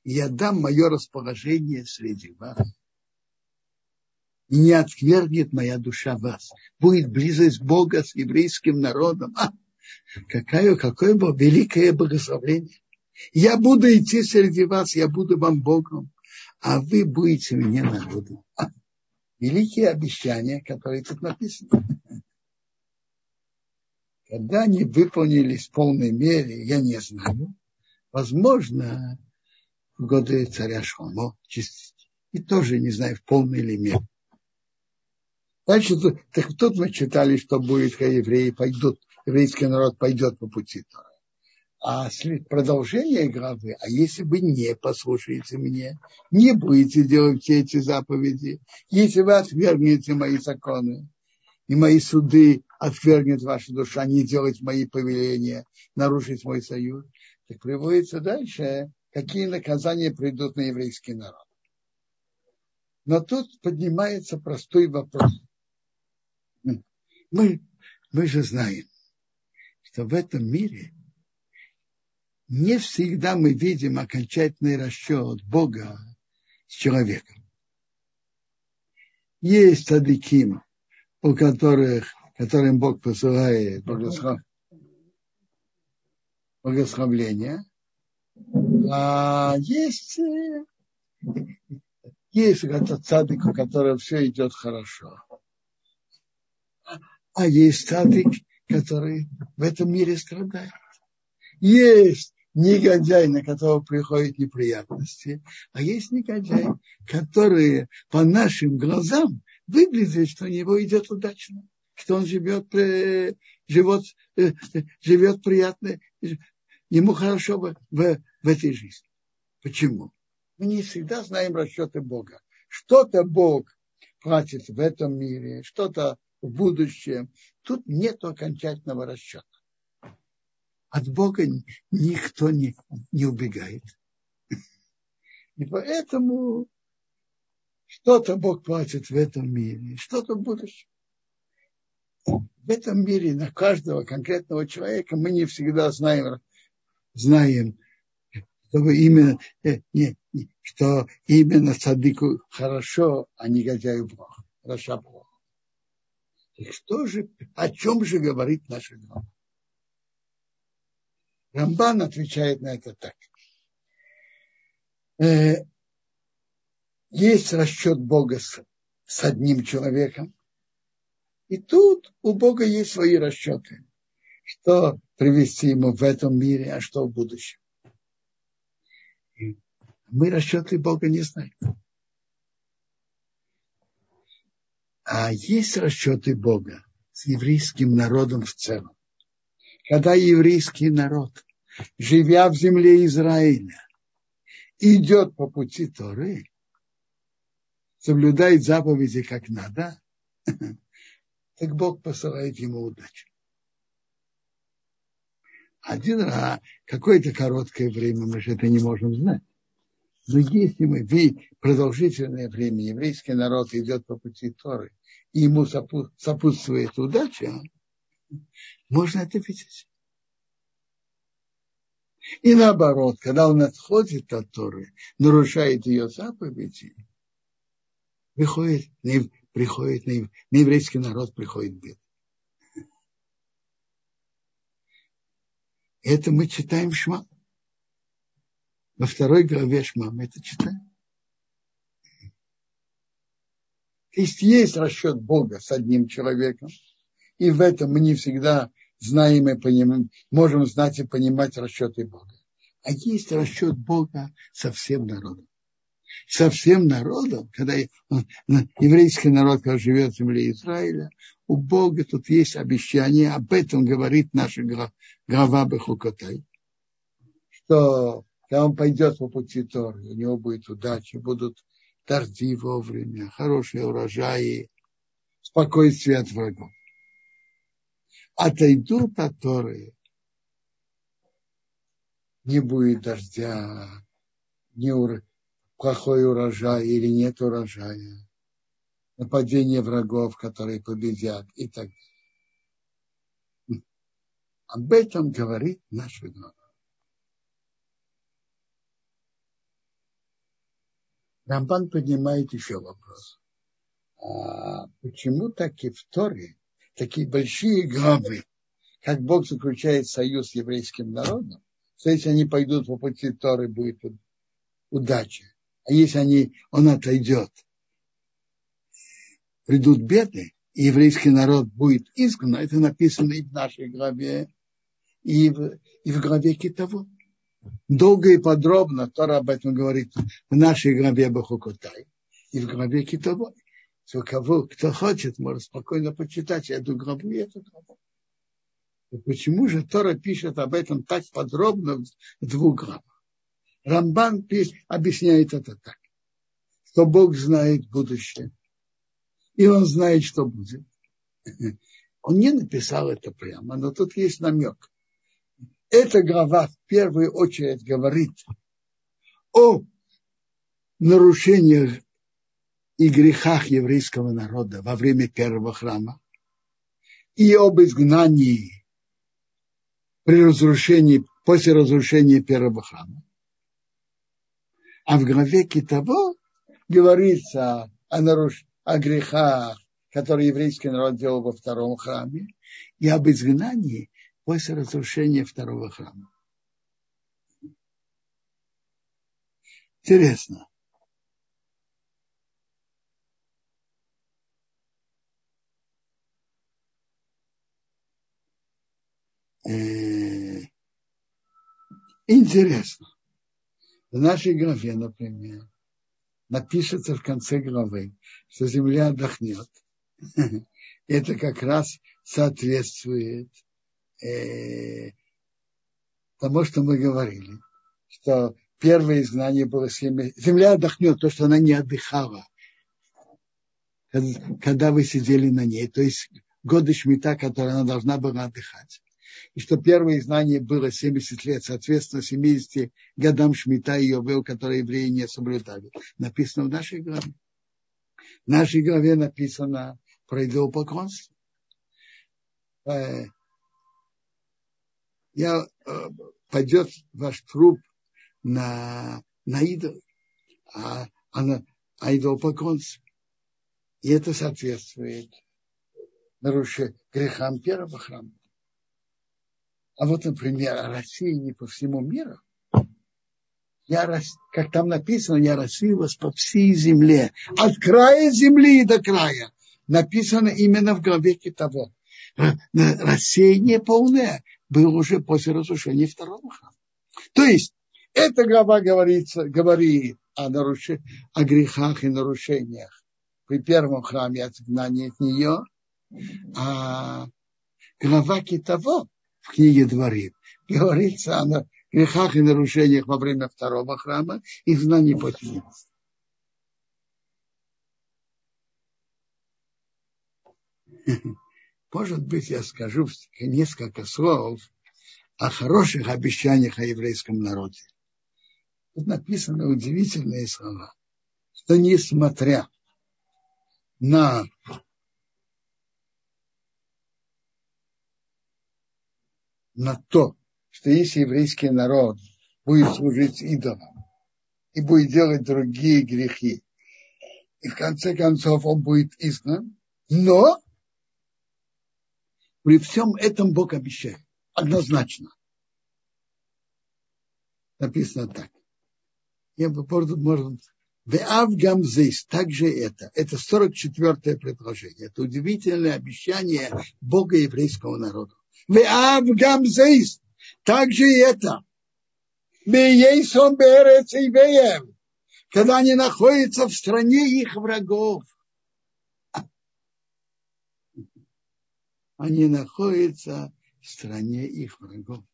Я дам мое расположение среди вас. И не отвергнет моя душа вас. Будет близость Бога с еврейским народом. А, Какое, какое великое благословение. Я буду идти среди вас, я буду вам Богом, а вы будете мне народом. Великие обещания, которые тут написаны. Когда они выполнились в полной мере, я не знаю. Возможно, в годы царя Шломо, и тоже не знаю, в полной ли мере. Дальше, так тут мы читали, что будет, когда евреи пойдут, еврейский народ пойдет по пути Тора. А продолжение главы, а если вы не послушаете мне, не будете делать все эти заповеди, если вы отвергнете мои законы, и мои суды отвергнет ваша душа, не делать мои повеления, нарушить мой союз, так приводится дальше, какие наказания придут на еврейский народ. Но тут поднимается простой вопрос. Мы, мы же знаем, что в этом мире не всегда мы видим окончательный расчет Бога с человеком. Есть садиким, у которых, которым Бог посылает благословление, а есть, есть этот садик, у которого все идет хорошо. А есть садик, который в этом мире страдает. Есть негодяй, на которого приходят неприятности, а есть негодяй, которые по нашим глазам выглядит, что у него идет удачно, что он живет, живет, э, живет приятно, ему хорошо в, в, в этой жизни. Почему? Мы не всегда знаем расчеты Бога. Что-то Бог платит в этом мире, что-то в будущем. Тут нет окончательного расчета. От Бога никто не, не убегает. И поэтому что-то Бог платит в этом мире, что-то будущем. В этом мире на каждого конкретного человека мы не всегда знаем, знаем что именно, э, не, не, что именно садыку хорошо, а негодяю плохо. Раша плохо. И что же, о чем же говорит наша глава? Рамбан отвечает на это так. Э, есть расчет Бога с, одним человеком. И тут у Бога есть свои расчеты, что привести ему в этом мире, а что в будущем. Мы расчеты Бога не знаем. А есть расчеты Бога с еврейским народом в целом. Когда еврейский народ, живя в земле Израиля, идет по пути Торы, соблюдает заповеди как надо, <laughs> так Бог посылает ему удачу. Один раз, какое-то короткое время мы же это не можем знать. Но если мы видим продолжительное время еврейский народ идет по пути Торы, и ему сопутствует удача, можно это видеть. И наоборот, когда он отходит от Торы, нарушает ее заповеди, приходит, приходит на, еврейский народ приходит бед. Это мы читаем Шма. Во второй главе Шма мы это читаем. То есть есть расчет Бога с одним человеком, и в этом мы не всегда знаем и понимаем, можем знать и понимать расчеты Бога. А есть расчет Бога со всем народом со всем народом, когда еврейский народ, когда живет в земле Израиля, у Бога тут есть обещание, об этом говорит наша глава Бехукотай, что когда он пойдет по пути Торы, у него будет удача, будут дожди вовремя, хорошие урожаи, спокойствие от врагов. Отойдут от Торы, не будет дождя, не урожая плохой урожай или нет урожая, нападение врагов, которые победят и так далее. Об этом говорит наш глава. Рамбан поднимает еще вопрос. А почему так и в Торе такие большие главы, как Бог заключает союз с еврейским народом, что если они пойдут по пути Торы, будет удача. А если они, он отойдет, придут беды, и еврейский народ будет изгнан, это написано и в нашей главе, и в, и в главе Китово. Долго и подробно Тора об этом говорит в нашей главе Бахукотай и в главе Китово. Что кого, кто хочет, может спокойно почитать эту главу и эту главу. И почему же Тора пишет об этом так подробно в двух главах? Рамбан объясняет это так, что Бог знает будущее, и Он знает, что будет. <laughs> Он не написал это прямо, но тут есть намек. Эта глава в первую очередь говорит о нарушениях и грехах еврейского народа во время первого храма и об изгнании при разрушении, после разрушения первого храма. А в главе Китаво говорится о, наруш... о грехах, которые еврейский народ делал во втором храме, и об изгнании после разрушения второго храма. Интересно. Интересно. В нашей главе, например, напишется в конце главы, что земля отдохнет. <laughs> Это как раз соответствует э, тому, что мы говорили, что первое изгнание было 7... Земля отдохнет, то, что она не отдыхала, когда вы сидели на ней. То есть годы шмита, которые она должна была отдыхать и что первое изгнание было 70 лет, соответственно, 70 годам Шмита и Йовел, которые евреи не соблюдали. Написано в нашей главе. В нашей главе написано про идолопоклонство. Э, я, э, пойдет ваш труп на, на идол, а, а, на, а идолопоклонство. И это соответствует нарушению грехам первого храма. А вот, например, о не по всему миру. Я, как там написано, я рассеялась по всей земле. От края земли до края. Написано именно в главе того. Рассеяние полное было уже после разрушения второго храма. То есть, эта глава говорится, говорит о, наруш... о грехах и нарушениях при первом храме от изгнания от нее, а глава Китово в книге Дворим. Говорится о грехах и нарушениях во время второго храма и знаний после. Может быть, я скажу несколько слов о хороших обещаниях о еврейском народе. Тут написаны удивительные слова, что несмотря на на то, что если еврейский народ будет служить идолам и будет делать другие грехи, и в конце концов он будет изгнан, но при всем этом Бог обещает, однозначно. Написано так. Я бы может, Веав Гамзейс, также это. Это 44-е предложение. Это удивительное обещание Бога еврейского народа. Веав Гамзейс. Также и это. Бейейсон Берец и. Когда они находятся в стране их врагов. Они находятся в стране их врагов.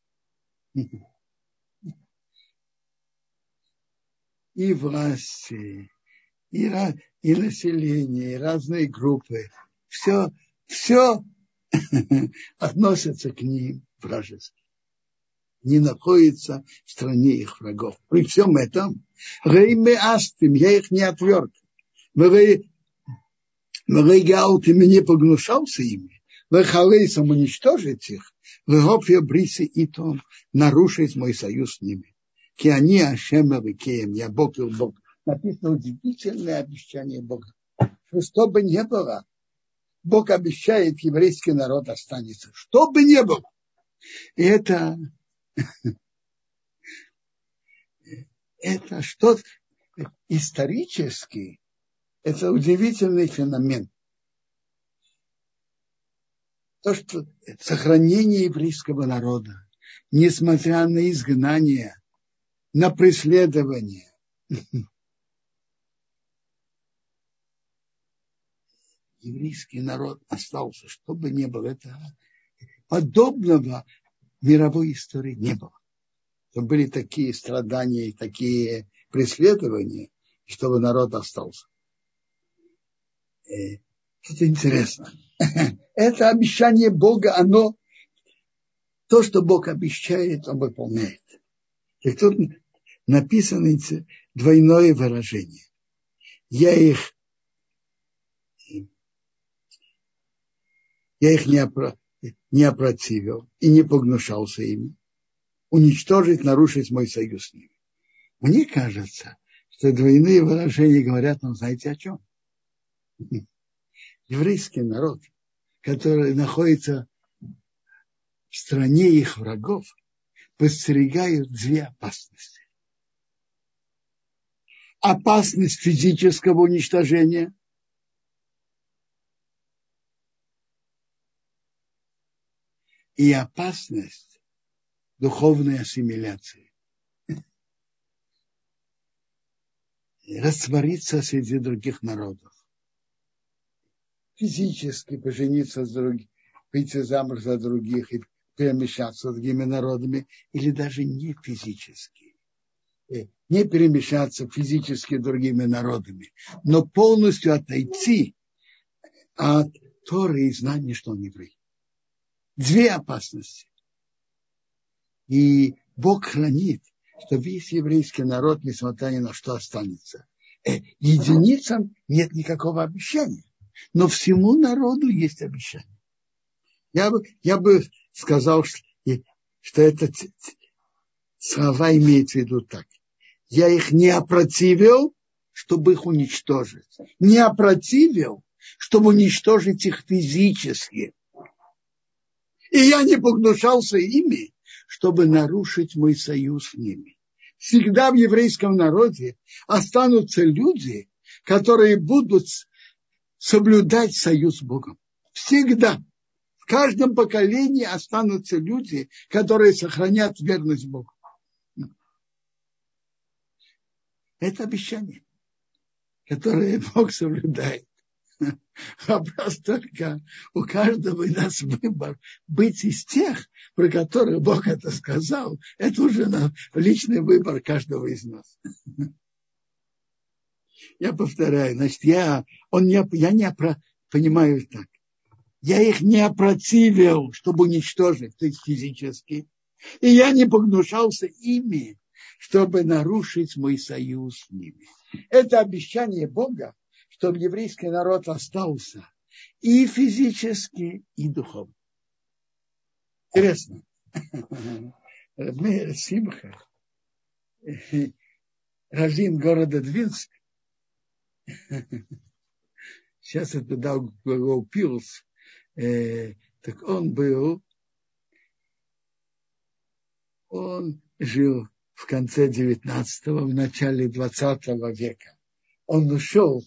И власти, и, и население, и разные группы. Все, все <laughs> относятся к ним вражески. Не находится в стране их врагов. При всем этом, Рейме Астим, я их не отверг. Мрейгаутим не погнушался ими. Вехалейсом уничтожить их. Вегофья бриси и том нарушить мой союз с ними. Киани Ашема Викеем, я Бог и Бог. Написано удивительное обещание Бога. Что бы ни было, Бог обещает, еврейский народ останется. Что бы ни было. И это, это что исторически это удивительный феномен. То, что сохранение еврейского народа, несмотря на изгнание, на преследование, <laughs> еврейский народ остался, что бы ни было, это подобного в мировой истории не было. То были такие страдания и такие преследования, чтобы народ остался. Это интересно. <laughs> Это обещание Бога, оно, то, что Бог обещает, Он выполняет. И тут написано двойное выражение. Я их, я их не, опро, не опротивил и не погнушался ими. Уничтожить, нарушить мой союз с ними. Мне кажется, что двойные выражения говорят нам, знаете о чем? <laughs> Еврейский народ, который находится в стране их врагов, подстерегают две опасности. Опасность физического уничтожения и опасность духовной ассимиляции. Раствориться среди других народов. Физически пожениться с другими, выйти замуж за других и перемещаться с другими народами, или даже не физически. Э, не перемещаться физически другими народами, но полностью отойти от Торы и знания, что он еврей две опасности. И Бог хранит, что весь еврейский народ, несмотря ни на что, останется. Э, единицам нет никакого обещания, но всему народу есть обещание. Я бы, я бы сказал, что, что это слова имеют в виду так. Я их не опротивил, чтобы их уничтожить. Не опротивил, чтобы уничтожить их физически. И я не погнушался ими, чтобы нарушить мой союз с ними. Всегда в еврейском народе останутся люди, которые будут соблюдать союз с Богом. Всегда. В каждом поколении останутся люди, которые сохранят верность Богу. Это обещание, которое <laughs> Бог соблюдает. <laughs> Вопрос только, у каждого из нас выбор быть из тех, про которых Бог это сказал. Это уже личный выбор каждого из нас. <laughs> Я повторяю, значит, я, он не, я не понимаю так. Я их не опротивил, чтобы уничтожить, то есть физически. И я не погнушался ими, чтобы нарушить мой союз с ними. Это обещание Бога, чтобы еврейский народ остался и физически, и духовно. Интересно. Симха, раввин города Двинск, сейчас это дал Пилс, э, так он был, он жил в конце 19-го, в начале 20 века. Он ушел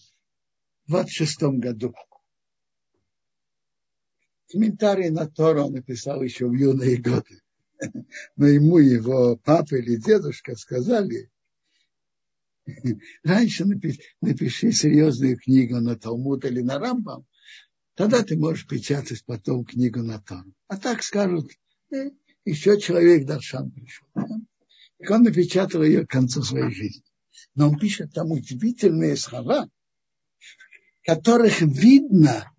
26 году. Комментарий на Тору он написал еще в юные годы. <laughs> Но ему его папа или дедушка сказали, <laughs> раньше напиши, напиши серьезную книгу на Талмуд или на Рамбам, тогда ты можешь печатать потом книгу на Тору. А так скажут, э, еще человек Даршан пришел. <laughs> И он напечатал ее к концу своей жизни. Но он пишет там удивительные слова, которых видно,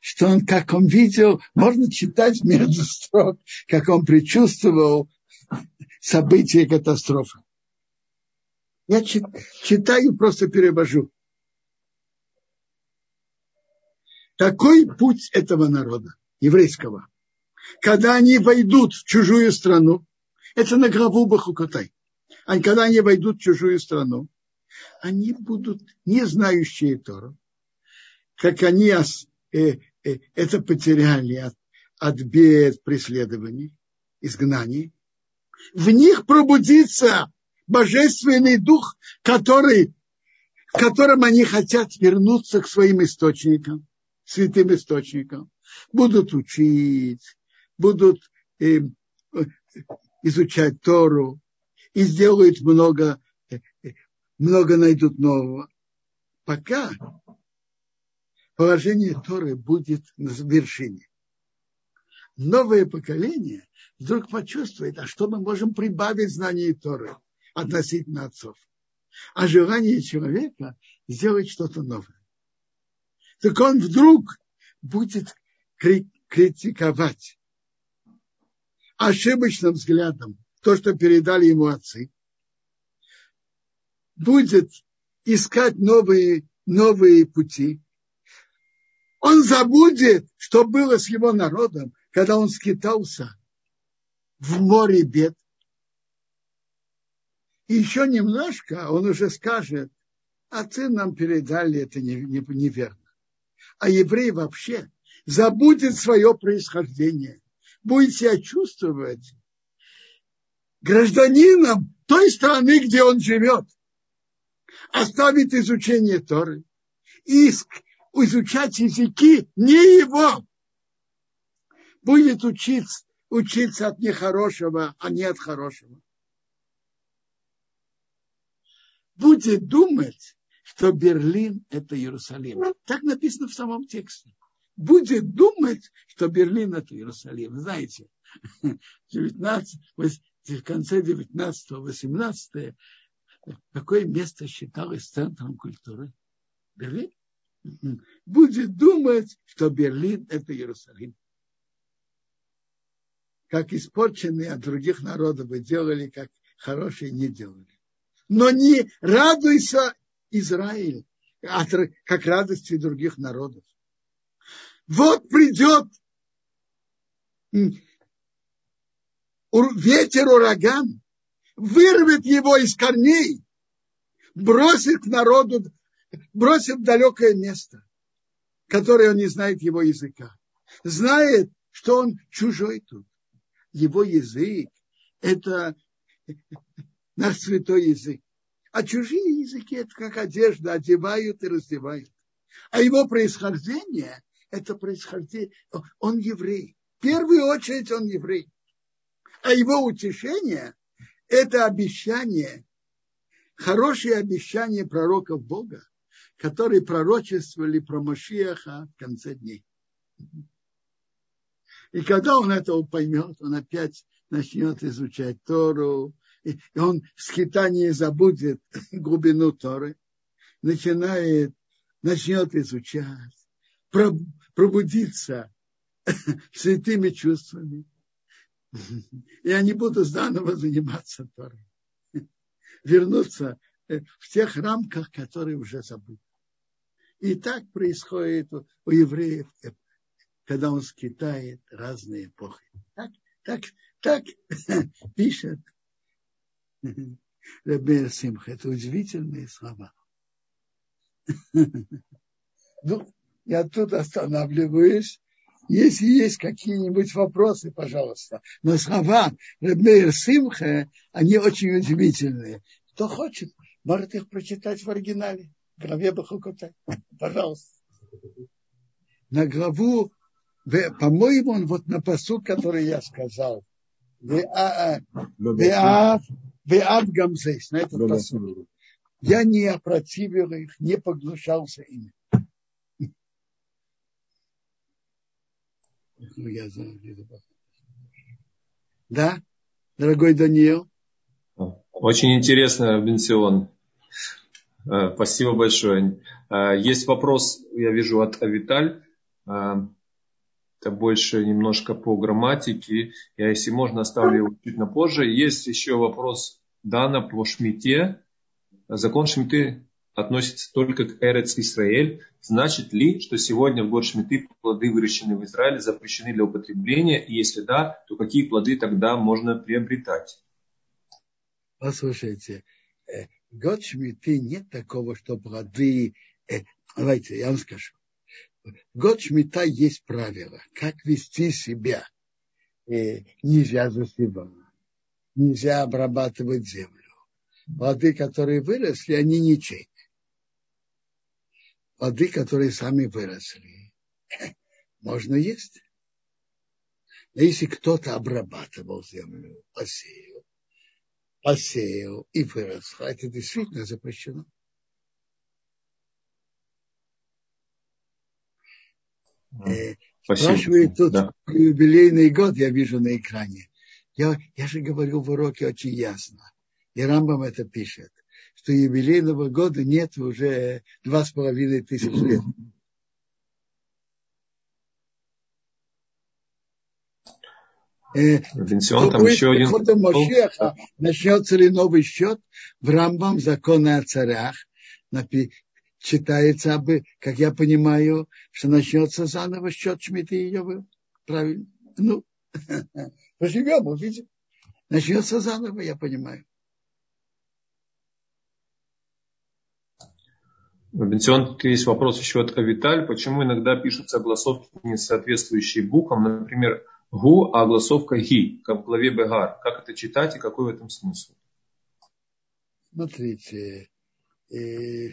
что он, как он видел, можно читать между строк, как он предчувствовал события катастрофы. Я читаю, просто перевожу. Какой путь этого народа, еврейского? Когда они войдут в чужую страну, это на гробу Бахукотай. А когда они войдут в чужую страну, они будут не знающие Тору, как они э, э, это потеряли от, от бед, преследований, изгнаний, в них пробудится божественный дух, который в котором они хотят вернуться к своим источникам, святым источникам, будут учить, будут э, изучать Тору и сделают много, э, много найдут нового. Пока положение Торы будет на вершине. Новое поколение вдруг почувствует, а что мы можем прибавить знаний Торы относительно отцов. А желание человека сделать что-то новое. Так он вдруг будет критиковать ошибочным взглядом то, что передали ему отцы, будет искать новые, новые пути. Он забудет, что было с его народом, когда он скитался в море бед. И еще немножко он уже скажет, отцы нам передали это неверно. А еврей вообще забудет свое происхождение, будет себя чувствовать гражданином той страны, где он живет, оставит изучение Торы и изучать языки не его, будет учиться, учиться от нехорошего, а не от хорошего. Будет думать, что Берлин – это Иерусалим. Так написано в самом тексте. Будет думать, что Берлин – это Иерусалим. Знаете, <laughs> 19, в конце 19-18 какое место считалось центром культуры? Берлин. Будет думать, что Берлин – это Иерусалим. Как испорченные от других народов вы делали, как хорошие не делали. Но не радуйся, Израиль, как радости других народов. Вот придет ветер ураган, вырвет его из корней, бросит к народу, бросит в далекое место, которое он не знает его языка. Знает, что он чужой тут. Его язык – это наш святой язык. А чужие языки – это как одежда, одевают и раздевают. А его происхождение – это происхождение, он еврей. В первую очередь он еврей. А его утешение – это обещание, хорошее обещание пророков Бога, которые пророчествовали про Машиаха в конце дней. И когда он этого поймет, он опять начнет изучать Тору, и он в скитании забудет <laughs> глубину Торы, начинает, начнет изучать, пробудиться <laughs> святыми чувствами. И они будут заново заниматься Торой. Вернуться в тех рамках, которые уже забыты. И так происходит у евреев, когда он скитает разные эпохи. Так, так, так <laughs> пишет <laughs> Рабер Симха. Это удивительные слова. <laughs> Ну, я тут останавливаюсь. Если есть какие-нибудь вопросы, пожалуйста. Но слова Рабер Симха, они очень удивительные. Кто хочет, может их прочитать в оригинале. Главе Бахукота. Пожалуйста. На главу, по-моему, он вот на посу, который я сказал. Веав Веав Гамзейс, на этом посуде. Я не опротивил их, не поглощался ими. Да, дорогой Даниил. Очень интересно, Бенсион. Э, спасибо большое. Э, есть вопрос, я вижу, от Авиталь. Э, это больше немножко по грамматике. Я, если можно, оставлю его чуть на позже. Есть еще вопрос Дана по Шмите. Закон Шмиты относится только к Эрец Исраэль. Значит ли, что сегодня в год Шмиты плоды, выращенные в Израиле, запрещены для употребления? И если да, то какие плоды тогда можно приобретать? Послушайте, год Шмиты нет такого, что плоды... Э, давайте, я вам скажу год Шмита есть правило, как вести себя. И нельзя засевать, нельзя обрабатывать землю. Плоды, которые выросли, они ничейны. плоды, которые сами выросли, <laughs> можно есть. Но если кто-то обрабатывал землю, посеял, посеял и выросло, это действительно запрещено. Э, Спасибо. Спрашивает тут да. юбилейный год, я вижу на экране. Я, я же говорил в уроке очень ясно. И Рамбам это пишет, что юбилейного года нет уже два с половиной тысяч лет. <laughs> Э, Винсион, там еще один... Мошеха, начнется ли новый счет в Рамбам законы о царях, читается, как я понимаю, что начнется заново счет Шмиты и Йовы. Правильно? Ну, <laughs> поживем, увидим. Начнется заново, я понимаю. Бенсион, есть вопрос еще от Авиталь. Почему иногда пишутся огласовки, не соответствующие буквам? Например, гу, а огласовка ги, как в главе Бегар. Как это читать и какой в этом смысл? Смотрите, э,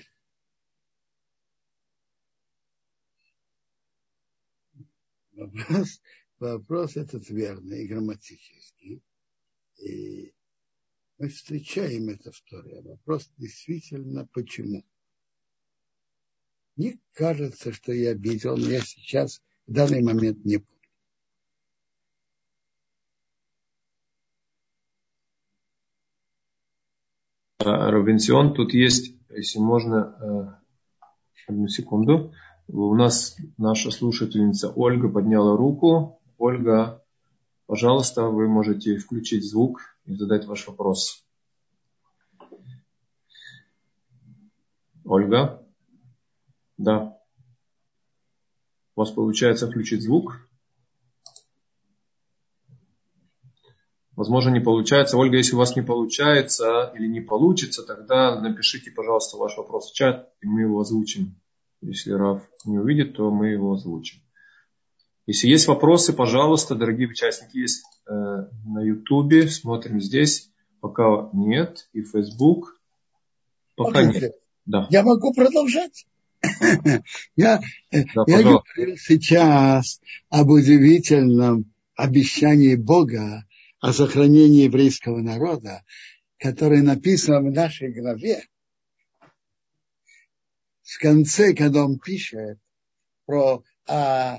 Вопрос, вопрос этот верный и грамматический. И мы встречаем это в Торе. Вопрос действительно почему. Мне кажется, что я обидел, но я сейчас в данный момент не помню. Робинсион, тут есть, если можно, э, одну секунду. У нас наша слушательница Ольга подняла руку. Ольга, пожалуйста, вы можете включить звук и задать ваш вопрос. Ольга? Да. У вас получается включить звук? Возможно, не получается. Ольга, если у вас не получается или не получится, тогда напишите, пожалуйста, ваш вопрос в чат, и мы его озвучим. Если Раф не увидит, то мы его озвучим. Если есть вопросы, пожалуйста, дорогие участники, есть э, на Ютубе, смотрим здесь. Пока нет. И Facebook. Пока Смотрите, нет. Да. Я могу продолжать. <laughs> Я, э, да, я говорю сейчас об удивительном обещании Бога о сохранении еврейского народа, которое написано в нашей главе. В конце, когда он пишет про о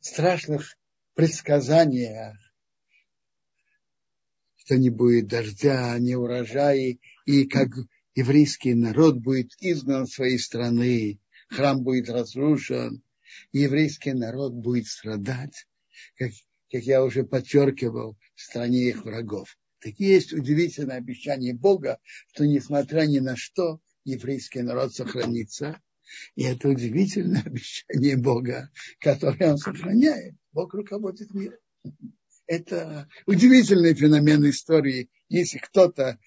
страшных предсказаниях, что не будет дождя, не урожая, и как еврейский народ будет изгнан своей страны, храм будет разрушен, еврейский народ будет страдать, как, как я уже подчеркивал, в стране их врагов. Так есть удивительное обещание Бога, что несмотря ни на что, еврейский народ сохранится. И это удивительное <laughs> обещание Бога, которое он сохраняет. Бог руководит миром. Это удивительный феномен истории. Если кто-то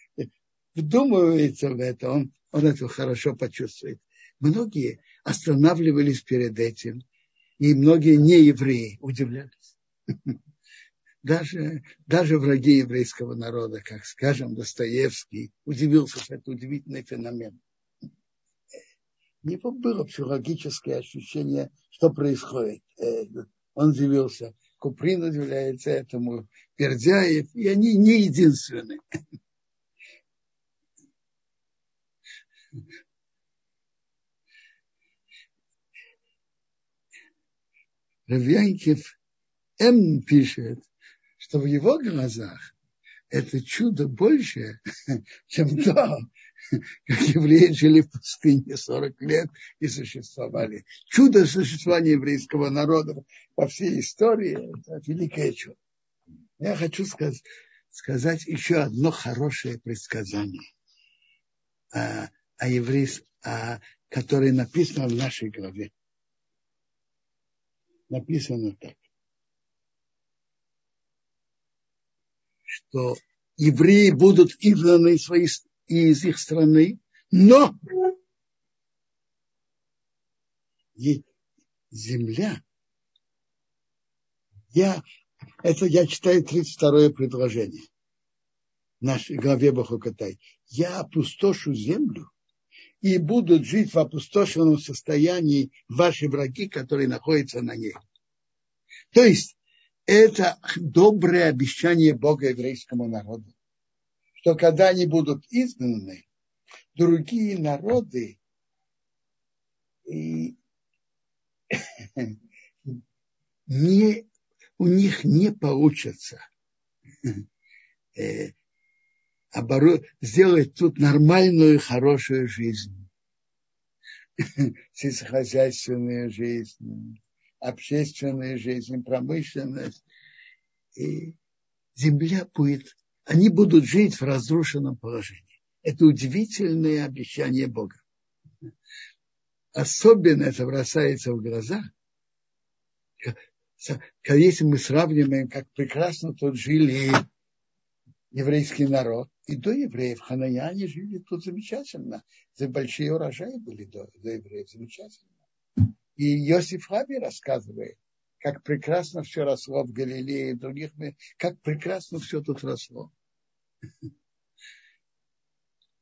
вдумывается в это, он, он это хорошо почувствует. Многие останавливались перед этим, и многие неевреи удивлялись. <laughs> Даже, даже враги еврейского народа, как, скажем, Достоевский, удивился, что это удивительный феномен него было психологическое ощущение, что происходит. Э, он удивился. Куприн удивляется этому, Пердяев, и они не единственные. <laughs> Равьянкив М пишет, что в его глазах это чудо больше, <laughs> чем то, <laughs> как евреи жили в пустыне 40 лет и существовали. Чудо существования еврейского народа по всей истории – это великое чудо. Я хочу сказать, сказать еще одно хорошее предсказание, о, о еврейс, о, которое написано в нашей главе. Написано так, что евреи будут изгнаны из их страны, но земля, я, это я читаю 32 предложение в нашей главе Бахукатай. Я опустошу землю и будут жить в опустошенном состоянии ваши враги, которые находятся на ней. То есть это доброе обещание Бога еврейскому народу, что когда они будут изгнаны, другие народы и <coughs> не, у них не получится э, сделать тут нормальную, хорошую жизнь. <coughs> Сельскохозяйственную жизнь, общественную жизнь, промышленность. И земля будет, они будут жить в разрушенном положении. Это удивительное обещание Бога. Особенно это бросается в глаза, если мы сравниваем, как прекрасно тут жили еврейский народ, и до евреев ханаяне жили тут замечательно. За большие урожаи были до, до евреев замечательно. И Иосиф Хаби рассказывает, как прекрасно все росло в Галилее и других, как прекрасно все тут росло.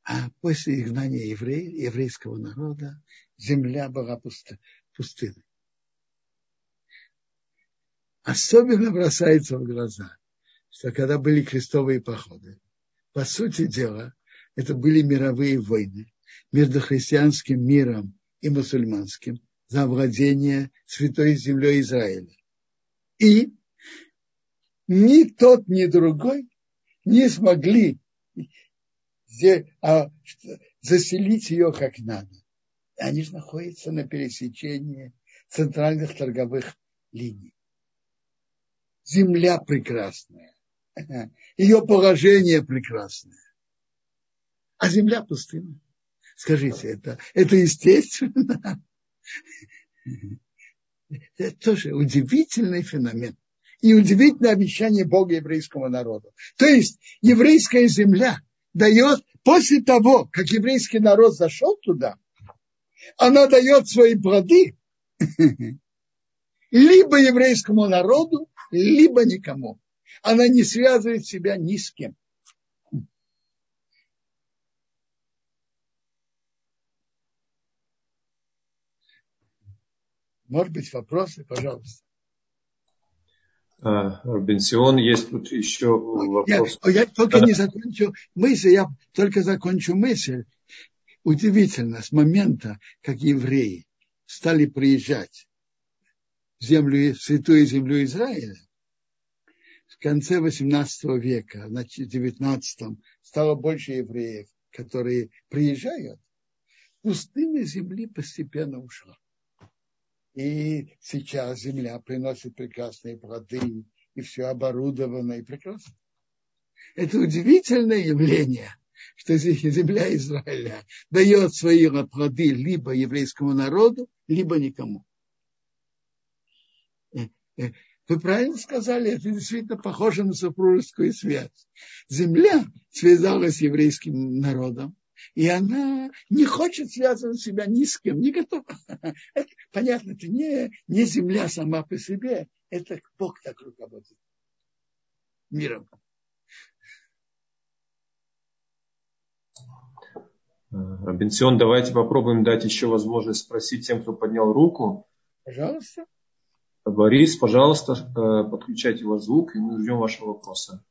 А после изгнания евреев, еврейского народа земля была пусты, пустыной. Особенно бросается в глаза, что когда были крестовые походы, по сути дела, это были мировые войны между христианским миром и мусульманским за владение святой землей Израиля. И ни тот, ни другой не смогли а, заселить ее как надо. Они же находятся на пересечении центральных торговых линий. Земля прекрасная ее положение прекрасное. А земля пустына. Скажите, это, это естественно? Это тоже удивительный феномен. И удивительное обещание Бога еврейскому народу. То есть еврейская земля дает, после того, как еврейский народ зашел туда, она дает свои плоды либо еврейскому народу, либо никому она не связывает себя ни с кем. Может быть, вопросы, пожалуйста. А, Бенсион, есть тут еще вопрос. Я, я только не закончу мысль, я только закончу мысль. Удивительно, с момента, как евреи стали приезжать в землю, в святую землю Израиля, в конце XVIII века, значит, в XIX стало больше евреев, которые приезжают, пустыня земли постепенно ушла. И сейчас земля приносит прекрасные плоды, и все оборудовано и прекрасно. Это удивительное явление, что земля Израиля дает свои плоды либо еврейскому народу, либо никому. Э, э, вы правильно сказали, это действительно похоже на супружескую связь. Земля связалась с еврейским народом, и она не хочет связывать себя ни с кем, не готова. <laughs> Это, понятно, это не, не земля сама по себе, это Бог так руководит миром. Бенсион, давайте попробуем дать еще возможность спросить тем, кто поднял руку. Пожалуйста. Борис, пожалуйста, э, подключайте ваш звук, и мы ждем вашего вопроса.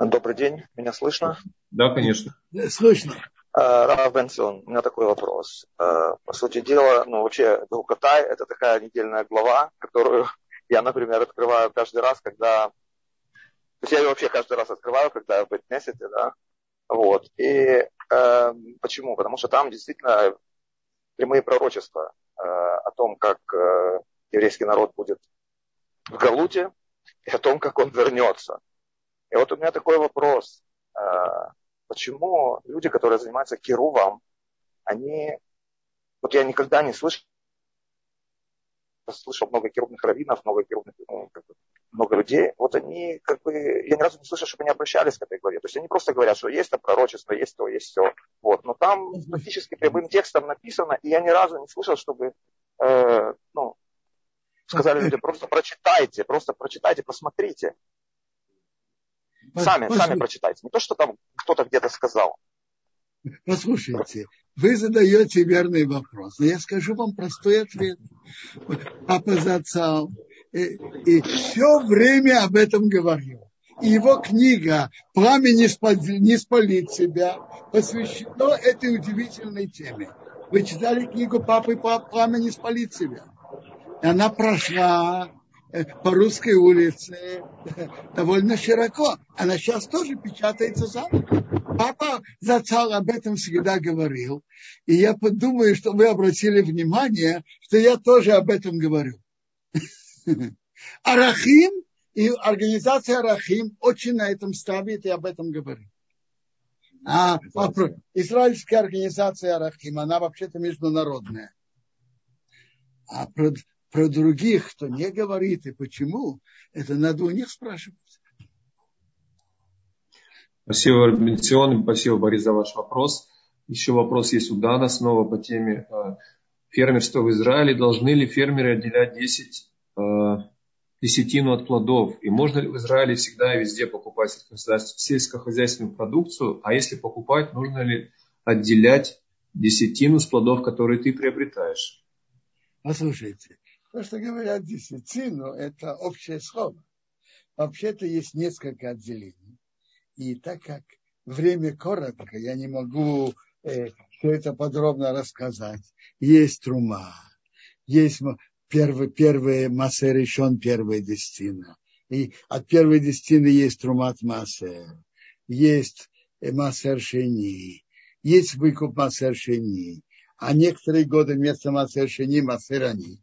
Добрый день, меня слышно? Да, конечно. Слышно. Э, Рав Бенсон, у меня такой вопрос. Э, по сути дела, ну вообще Галкатай это такая недельная глава, которую <laughs> я, например, открываю каждый раз, когда... То есть я ее вообще каждый раз открываю, когда в Бетнесете, да. Вот. И э, почему? Потому что там действительно прямые пророчества э, о том, как э, еврейский народ будет в Галуте и о том, как он вернется. И вот у меня такой вопрос. А, почему люди, которые занимаются кирувом, они... Вот я никогда не слышал, слышал много кирубных раввинов, много кирубных, ну, много людей, вот они как бы, я ни разу не слышал, чтобы они обращались к этой главе. То есть они просто говорят, что есть то пророчество, есть то, есть все. Вот. Но там практически прямым текстом написано, и я ни разу не слышал, чтобы э, ну, Сказали люди, просто прочитайте, просто прочитайте, посмотрите. Сами, сами прочитайте. Не то, что там кто-то где-то сказал. Послушайте, вы задаете верный вопрос, но я скажу вам простой ответ. Папа Зацал и, и все время об этом говорил. И его книга «Пламя не, спалит, не спалит себя» посвящена этой удивительной теме. Вы читали книгу «Папы пламя не спалит себя». И она прошла по русской улице довольно широко. Она сейчас тоже печатается заново. Папа Зацал об этом всегда говорил. И я подумаю, что вы обратили внимание, что я тоже об этом говорю. <laughs> Арахим и организация Арахим очень на этом ставит и об этом говорит. А израильская организация Арахим, она вообще-то международная. А про, других, кто не говорит и почему, это надо у них спрашивать. Спасибо, Бенцион, спасибо, Борис, за ваш вопрос. Еще вопрос есть у Дана снова по теме э, фермерства в Израиле. Должны ли фермеры отделять 10 десятину от плодов. И можно ли в Израиле всегда и везде покупать сельскохозяйственную продукцию? А если покупать, нужно ли отделять десятину с плодов, которые ты приобретаешь? Послушайте, то, что говорят десятину, это общее слово. Вообще-то есть несколько отделений. И так как время коротко, я не могу э, все это подробно рассказать. Есть трума, есть первый, первый массер решен первая десятина. И от первой десятины есть трумат массер, есть массер шени, есть выкуп массер шени, а некоторые годы вместо массер шени массер они.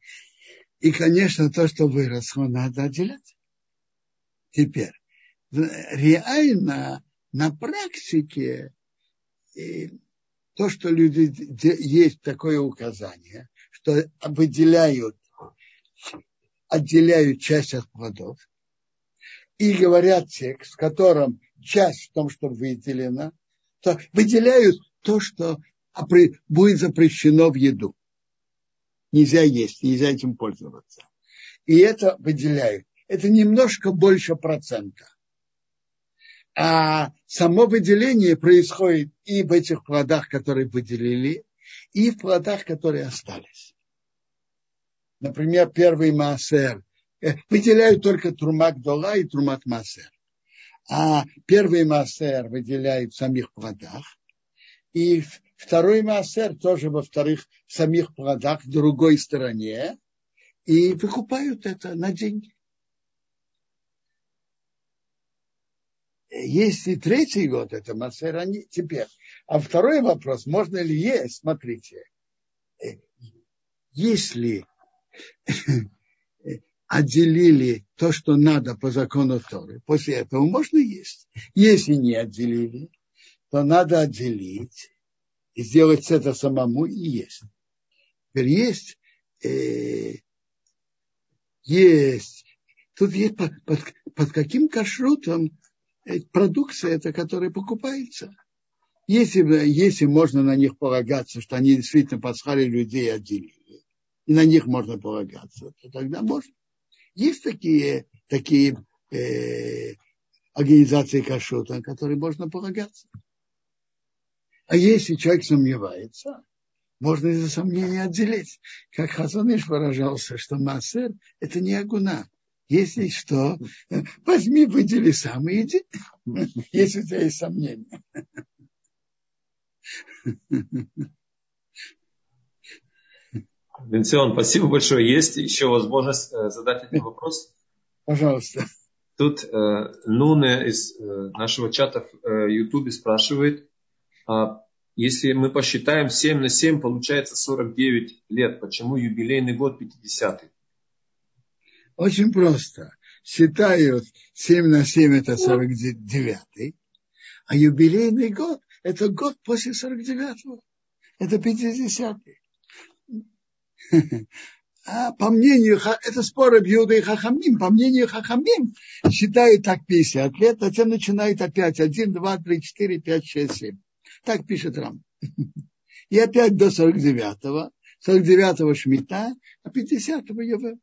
И, конечно, то, что выросло, надо отделять. Теперь, реально на практике то, что люди есть такое указание, что выделяют отделяют часть от плодов и говорят текст, в котором часть в том, что выделено, то выделяют то, что будет запрещено в еду. Нельзя есть, нельзя этим пользоваться. И это выделяют. Это немножко больше процента. А само выделение происходит и в этих плодах, которые выделили, и в плодах, которые остались например, первый массер, э, выделяют только трумак дола и трумат массер. А первый массер выделяют в самих плодах. И второй массер тоже во вторых самих плодах в другой стороне. И выкупают это на деньги. Есть и третий год, это массер, они теперь. А второй вопрос, можно ли есть, смотрите, э, если <coughs> отделили то, что надо по закону Торы, после этого можно есть. Если не отделили, то надо отделить и сделать это самому и есть. Теперь есть, э, есть, тут есть под, под, под каким кашрутом э, продукция это, которая покупается. Если, если можно на них полагаться, что они действительно пасхали людей отделили, и на них можно полагаться, то тогда можно. Есть такие, такие э, организации кашута, на которые можно полагаться. А если человек сомневается, можно из-за сомнения отделить. Как Хазаныш выражался, что массер – это не агуна. Если что, возьми, выдели сам и иди, <laughs> если у тебя есть сомнения. Бенцион, спасибо большое. Есть еще возможность э, задать один вопрос? Пожалуйста. Тут э, Нуне из э, нашего чата в э, Ютубе спрашивает, если мы посчитаем 7 на 7, получается 49 лет. Почему юбилейный год 50-й? Очень просто. Считают 7 на 7 это 49-й, а юбилейный год это год после 49-го. Это 50-й. <laughs> А по мнению, это споры Бьюда и Хахамим, по мнению Хахамим считают так 50 лет, а затем начинают опять 1, 2, 3, 4, 5, 6, 7. Так пишет Рам. <laughs> И опять до 49-го, 49-го Шмита, а 50-го Йовел.